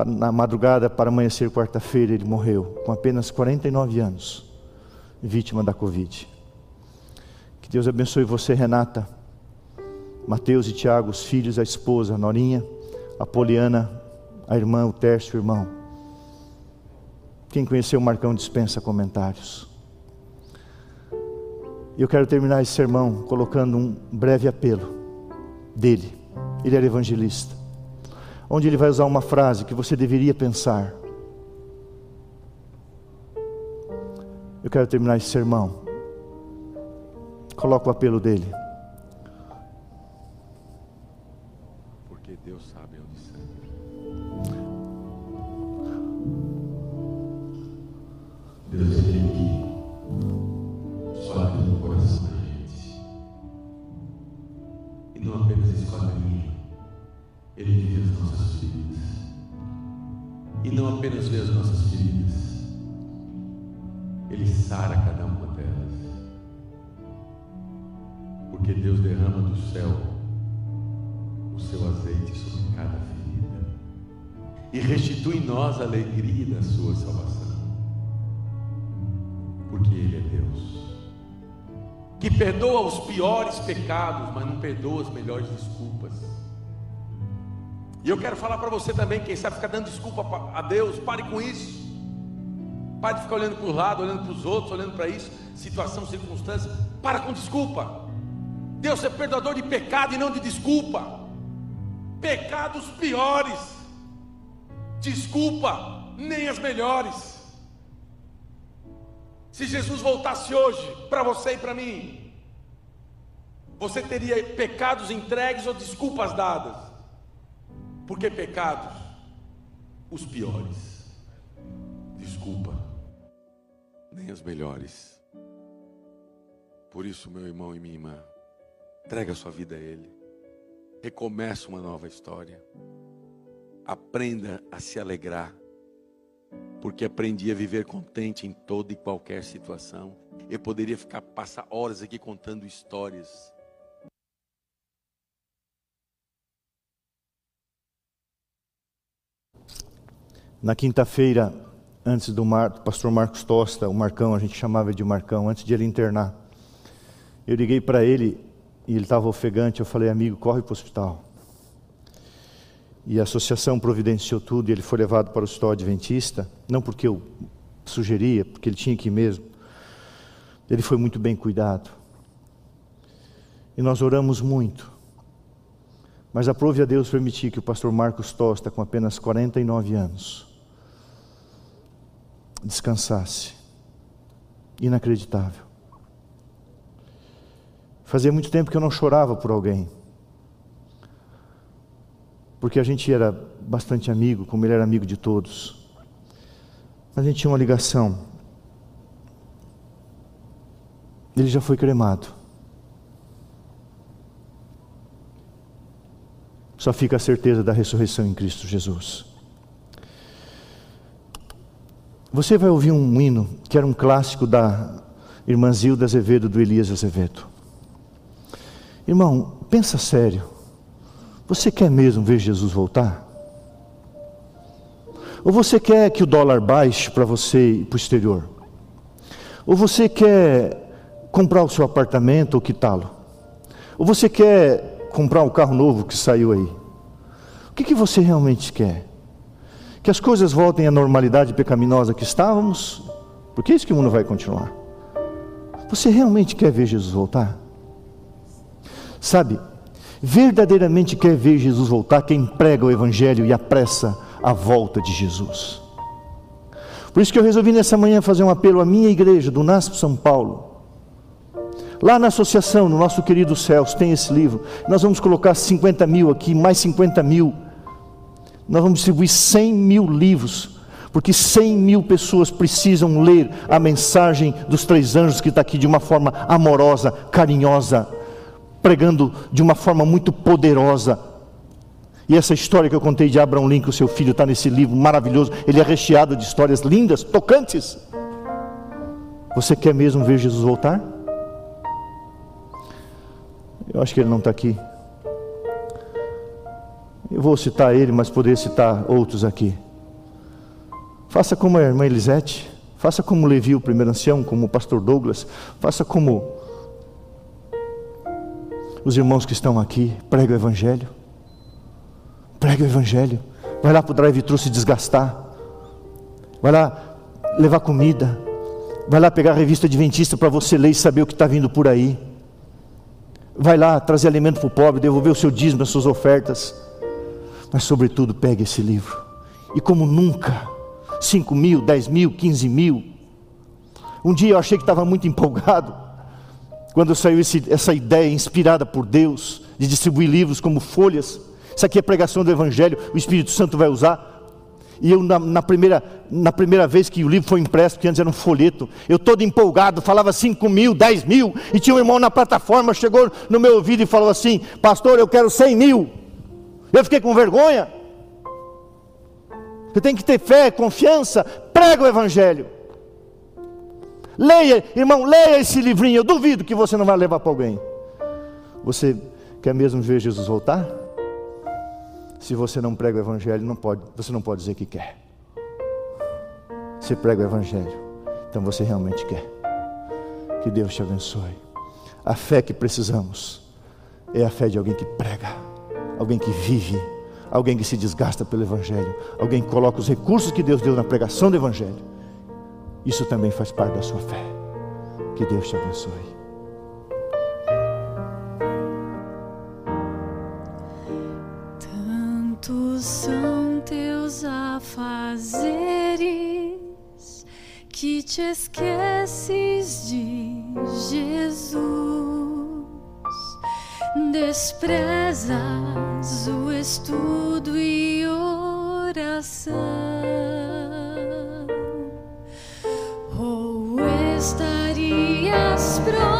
Na madrugada, para amanhecer quarta-feira, ele morreu com apenas 49 anos, vítima da Covid. Que Deus abençoe você, Renata, Mateus e Tiago, os filhos, a esposa, a Norinha, a Poliana, a irmã, o Tércio, o irmão. Quem conheceu o Marcão dispensa comentários. Eu quero terminar esse sermão colocando um breve apelo dele. Ele era evangelista. Onde ele vai usar uma frase que você deveria pensar. Eu quero terminar esse sermão. Coloca o apelo dele. Não apenas vê as nossas feridas, Ele sara cada uma delas. Porque Deus derrama do céu o seu azeite sobre cada ferida e restitui em nós a alegria da sua salvação. Porque Ele é Deus que perdoa os piores pecados, mas não perdoa as melhores desculpas. E eu quero falar para você também, quem sabe ficar dando desculpa a Deus, pare com isso. Pare de ficar olhando para o lado, olhando para os outros, olhando para isso, situação, circunstância. Para com desculpa. Deus é perdoador de pecado e não de desculpa. Pecados piores. Desculpa, nem as melhores. Se Jesus voltasse hoje para você e para mim, você teria pecados entregues ou desculpas dadas? Porque pecados, os piores. Desculpa, nem as melhores. Por isso, meu irmão e minha irmã, entrega sua vida a Ele. Recomeça uma nova história. Aprenda a se alegrar porque aprendi a viver contente em toda e qualquer situação. Eu poderia ficar passar horas aqui contando histórias. Na quinta-feira, antes do, Mar, pastor Marcos Tosta, o Marcão, a gente chamava de Marcão, antes de ele internar, eu liguei para ele e ele estava ofegante. Eu falei, amigo, corre para o hospital. E a associação providenciou tudo e ele foi levado para o hospital adventista, não porque eu sugeria, porque ele tinha que ir mesmo. Ele foi muito bem cuidado. E nós oramos muito. Mas aprove a Deus permitir que o pastor Marcos Tosta, com apenas 49 anos, descansasse. Inacreditável. Fazia muito tempo que eu não chorava por alguém porque a gente era bastante amigo, como ele era amigo de todos. A gente tinha uma ligação. Ele já foi cremado. Só fica a certeza da ressurreição em Cristo Jesus. Você vai ouvir um hino que era um clássico da irmã Zilda Azevedo, do Elias Azevedo. Irmão, pensa sério. Você quer mesmo ver Jesus voltar? Ou você quer que o dólar baixe para você ir para o exterior? Ou você quer comprar o seu apartamento ou quitá-lo? Ou você quer comprar um carro novo que saiu aí? O que, que você realmente quer? Que as coisas voltem à normalidade pecaminosa que estávamos? Porque é isso que o mundo vai continuar. Você realmente quer ver Jesus voltar? Sabe, verdadeiramente quer ver Jesus voltar quem prega o Evangelho e apressa a volta de Jesus. Por isso que eu resolvi nessa manhã fazer um apelo à minha igreja do NASP São Paulo. Lá na associação, no nosso querido Céus, tem esse livro. Nós vamos colocar 50 mil aqui, mais 50 mil. Nós vamos distribuir 100 mil livros, porque 100 mil pessoas precisam ler a mensagem dos três anjos que está aqui de uma forma amorosa, carinhosa, pregando de uma forma muito poderosa, e essa história que eu contei de Abraão Lincoln, seu filho, está nesse livro maravilhoso. Ele é recheado de histórias lindas, tocantes. Você quer mesmo ver Jesus voltar? Eu acho que ele não está aqui. Eu vou citar ele, mas poderia citar outros aqui. Faça como a irmã Elisete, faça como Levi, o primeiro ancião, como o pastor Douglas, faça como os irmãos que estão aqui, prega o Evangelho. Prega o Evangelho. Vai lá para o drive-thru se desgastar. Vai lá levar comida. Vai lá pegar a revista adventista para você ler e saber o que está vindo por aí. Vai lá trazer alimento para o pobre, devolver o seu dízimo, as suas ofertas. Mas, sobretudo, pegue esse livro. E como nunca, 5 mil, 10 mil, 15 mil. Um dia eu achei que estava muito empolgado. Quando saiu esse, essa ideia inspirada por Deus de distribuir livros como folhas isso aqui é pregação do Evangelho, o Espírito Santo vai usar. E eu, na, na, primeira, na primeira vez que o livro foi impresso, que antes era um folheto, eu todo empolgado, falava 5 mil, 10 mil, e tinha um irmão na plataforma, chegou no meu ouvido e falou assim: Pastor, eu quero 100 mil. Eu fiquei com vergonha. Você tem que ter fé, confiança, prega o Evangelho. Leia, irmão, leia esse livrinho. Eu duvido que você não vai levar para alguém. Você quer mesmo ver Jesus voltar? Se você não prega o evangelho, não pode, você não pode dizer que quer. Você prega o evangelho, então você realmente quer. Que Deus te abençoe. A fé que precisamos é a fé de alguém que prega, alguém que vive, alguém que se desgasta pelo evangelho, alguém que coloca os recursos que Deus deu na pregação do evangelho. Isso também faz parte da sua fé. Que Deus te abençoe. te esqueces de Jesus, desprezas o estudo e oração, ou estarias pronto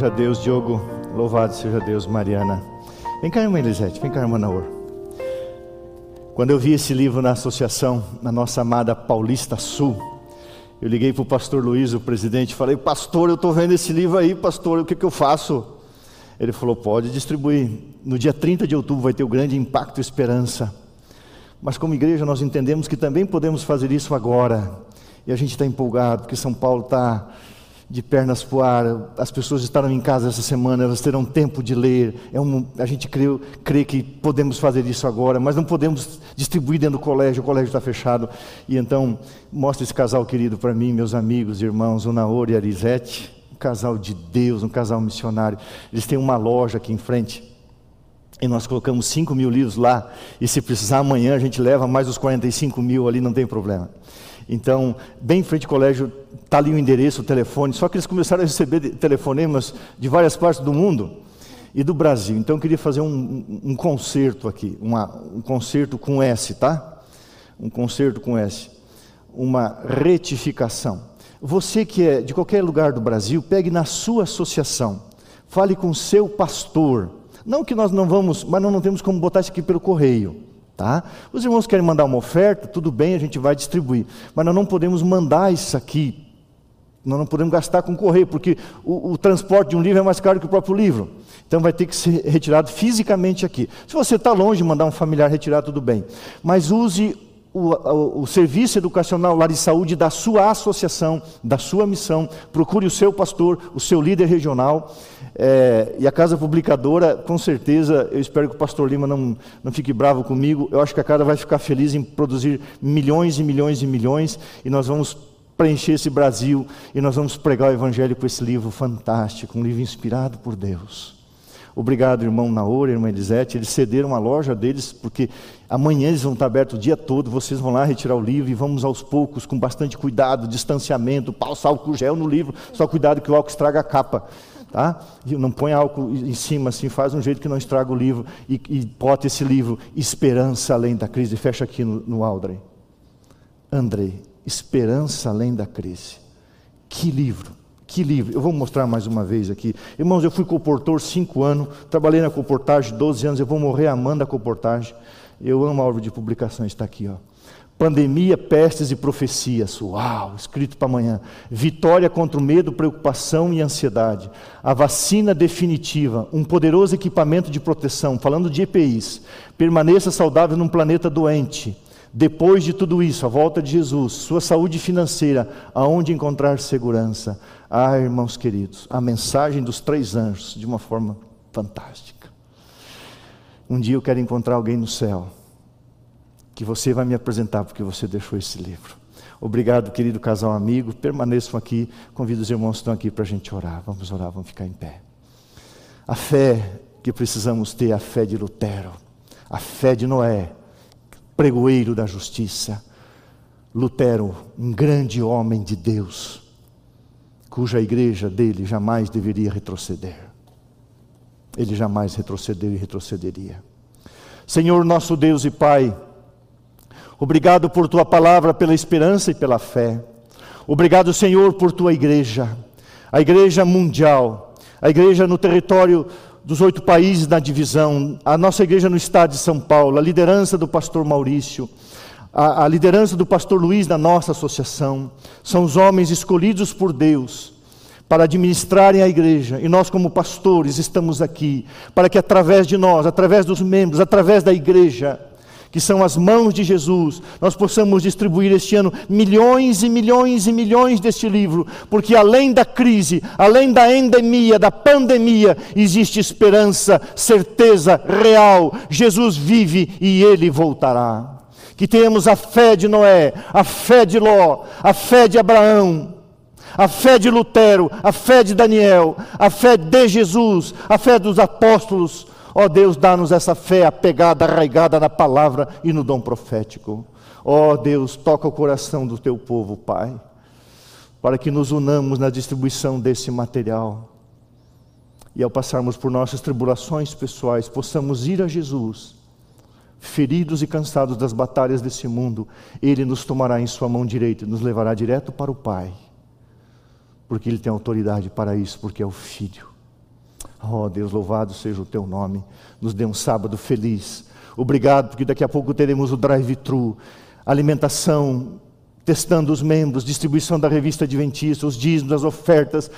Seja Deus, Diogo. Louvado seja Deus, Mariana. Vem cá, irmã Elisete. Vem cá, irmã Naor. Quando eu vi esse livro na associação, na nossa amada Paulista Sul, eu liguei para o pastor Luiz, o presidente, falei: Pastor, eu estou vendo esse livro aí, pastor, o que, que eu faço? Ele falou: Pode distribuir. No dia 30 de outubro vai ter o grande impacto e esperança. Mas como igreja nós entendemos que também podemos fazer isso agora. E a gente está empolgado, porque São Paulo está de pernas para ar, as pessoas estarão em casa essa semana, elas terão tempo de ler. É um, a gente crê, crê que podemos fazer isso agora, mas não podemos distribuir dentro do colégio, o colégio está fechado. E então, mostra esse casal querido para mim, meus amigos, irmãos, o Naor e a Arisete, um casal de Deus, um casal missionário. Eles têm uma loja aqui em frente. E nós colocamos 5 mil livros lá, e se precisar amanhã a gente leva mais os 45 mil ali, não tem problema. Então, bem em frente ao colégio, está ali o endereço, o telefone. Só que eles começaram a receber telefonemas de várias partes do mundo e do Brasil. Então, eu queria fazer um, um concerto aqui, uma, um concerto com S, tá? Um concerto com S. Uma retificação. Você que é de qualquer lugar do Brasil, pegue na sua associação, fale com o seu pastor. Não que nós não vamos, mas nós não temos como botar isso aqui pelo correio. Tá? Os irmãos querem mandar uma oferta, tudo bem, a gente vai distribuir. Mas nós não podemos mandar isso aqui. Nós não podemos gastar com correio, porque o, o, transporte de um livro é mais caro que o próprio livro. Então vai ter que ser retirado fisicamente aqui. Se você está longe, mandar um familiar retirar, tudo bem. Mas use o, o, o, serviço educacional lá de saúde da sua associação, da sua missão. Procure o seu pastor, o seu líder regional. É, e a casa publicadora, com certeza, eu espero que o pastor Lima não, não fique bravo comigo. Eu acho que a casa vai ficar feliz em produzir milhões e milhões e milhões. E nós vamos preencher esse Brasil. E nós vamos pregar o Evangelho com esse livro fantástico, um livro inspirado por Deus. Obrigado, irmão Naor, irmã Elisete. Eles cederam a loja deles, porque amanhã eles vão estar abertos o dia todo. Vocês vão lá retirar o livro e vamos aos poucos, com bastante cuidado, distanciamento, passar álcool gel no livro. Só cuidado que o álcool estraga a capa. Tá? Não põe álcool em cima assim, faz um jeito que não estraga o livro e, e bota esse livro, Esperança Além da Crise. Fecha aqui no, no Aldrey. Andrei, Esperança Além da Crise. Que livro! Que livro, eu vou mostrar mais uma vez aqui. Irmãos, eu fui comportor cinco anos, trabalhei na comportagem 12 anos, eu vou morrer amando a comportagem. Eu amo a árvore de publicações, está aqui, ó. Pandemia, pestes e profecias. Uau, escrito para amanhã. Vitória contra o medo, preocupação e ansiedade. A vacina definitiva, um poderoso equipamento de proteção, falando de EPIs. Permaneça saudável num planeta doente. Depois de tudo isso, a volta de Jesus, sua saúde financeira, aonde encontrar segurança? Ah, irmãos queridos, a mensagem dos três anjos, de uma forma fantástica. Um dia eu quero encontrar alguém no céu, que você vai me apresentar, porque você deixou esse livro. Obrigado, querido casal amigo. Permaneçam aqui. Convido os irmãos que estão aqui para a gente orar. Vamos orar, vamos ficar em pé. A fé que precisamos ter, a fé de Lutero, a fé de Noé, pregoeiro da justiça. Lutero, um grande homem de Deus cuja igreja dele jamais deveria retroceder. Ele jamais retrocedeu e retrocederia. Senhor nosso Deus e Pai, obrigado por tua palavra, pela esperança e pela fé. Obrigado, Senhor, por tua igreja, a igreja mundial, a igreja no território dos oito países na divisão, a nossa igreja no estado de São Paulo, a liderança do pastor Maurício a, a liderança do pastor Luiz na nossa associação, são os homens escolhidos por Deus para administrarem a igreja, e nós, como pastores, estamos aqui para que através de nós, através dos membros, através da igreja, que são as mãos de Jesus, nós possamos distribuir este ano milhões e milhões e milhões deste livro, porque além da crise, além da endemia, da pandemia, existe esperança, certeza real. Jesus vive e ele voltará. Que tenhamos a fé de Noé, a fé de Ló, a fé de Abraão, a fé de Lutero, a fé de Daniel, a fé de Jesus, a fé dos apóstolos, Ó oh Deus, dá-nos essa fé apegada, arraigada na palavra e no dom profético. Ó oh Deus, toca o coração do teu povo, Pai, para que nos unamos na distribuição desse material. E ao passarmos por nossas tribulações pessoais, possamos ir a Jesus, feridos e cansados das batalhas desse mundo, Ele nos tomará em Sua mão direita e nos levará direto para o Pai, porque Ele tem autoridade para isso, porque é o Filho. Oh Deus, louvado seja o teu nome. Nos dê um sábado feliz. Obrigado, porque daqui a pouco teremos o drive-thru, alimentação, testando os membros, distribuição da revista Adventista, os dízimos, as ofertas,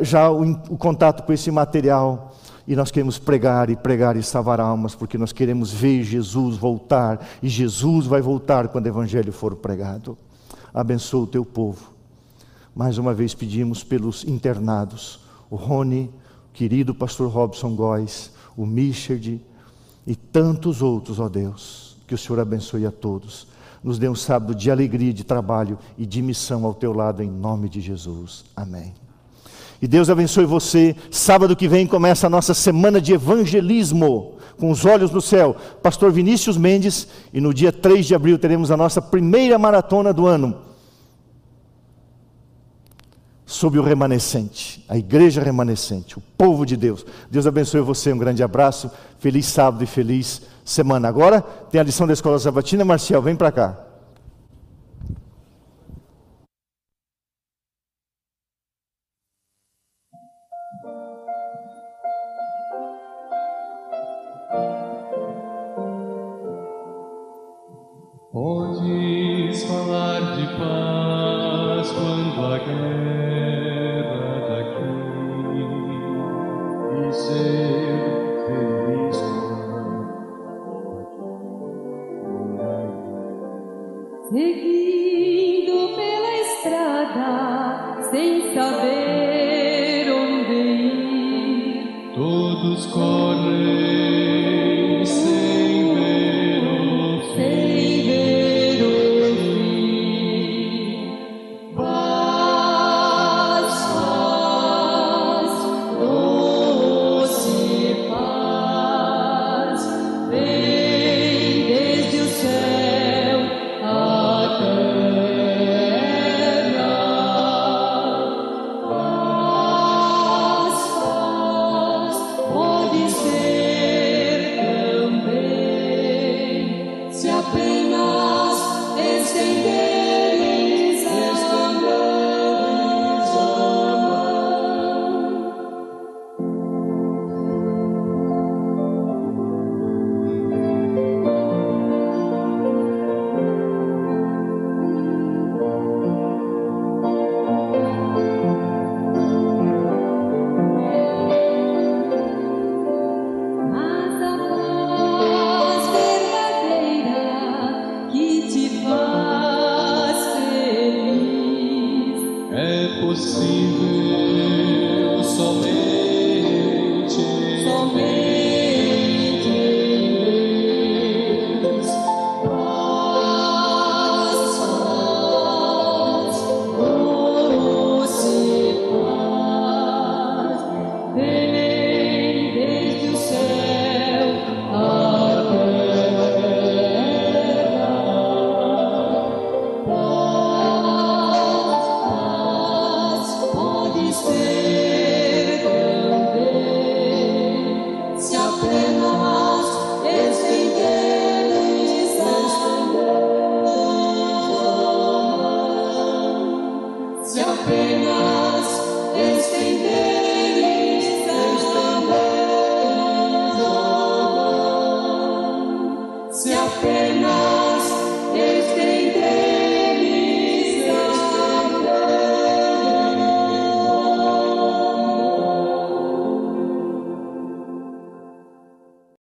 já o, contato com esse material. E nós queremos pregar e pregar e salvar almas, porque nós queremos ver Jesus voltar, e Jesus vai voltar quando o Evangelho for pregado. Abençoa o teu povo. Mais uma vez pedimos pelos internados, o Rony, querido pastor Robson Góes, o Michard e tantos outros, ó Deus. Que o Senhor abençoe a todos. Nos dê um sábado de alegria, de trabalho e de missão ao teu lado, em nome de Jesus. Amém. E Deus abençoe você. Sábado que vem começa a nossa semana de evangelismo, com os olhos no céu. Pastor Vinícius Mendes, e no dia 3 de abril teremos a nossa primeira maratona do ano sobre o remanescente, a igreja remanescente, o povo de Deus. Deus abençoe você, um grande abraço, feliz sábado e feliz semana. Agora tem a lição da escola sabatina, Marcial, vem para cá.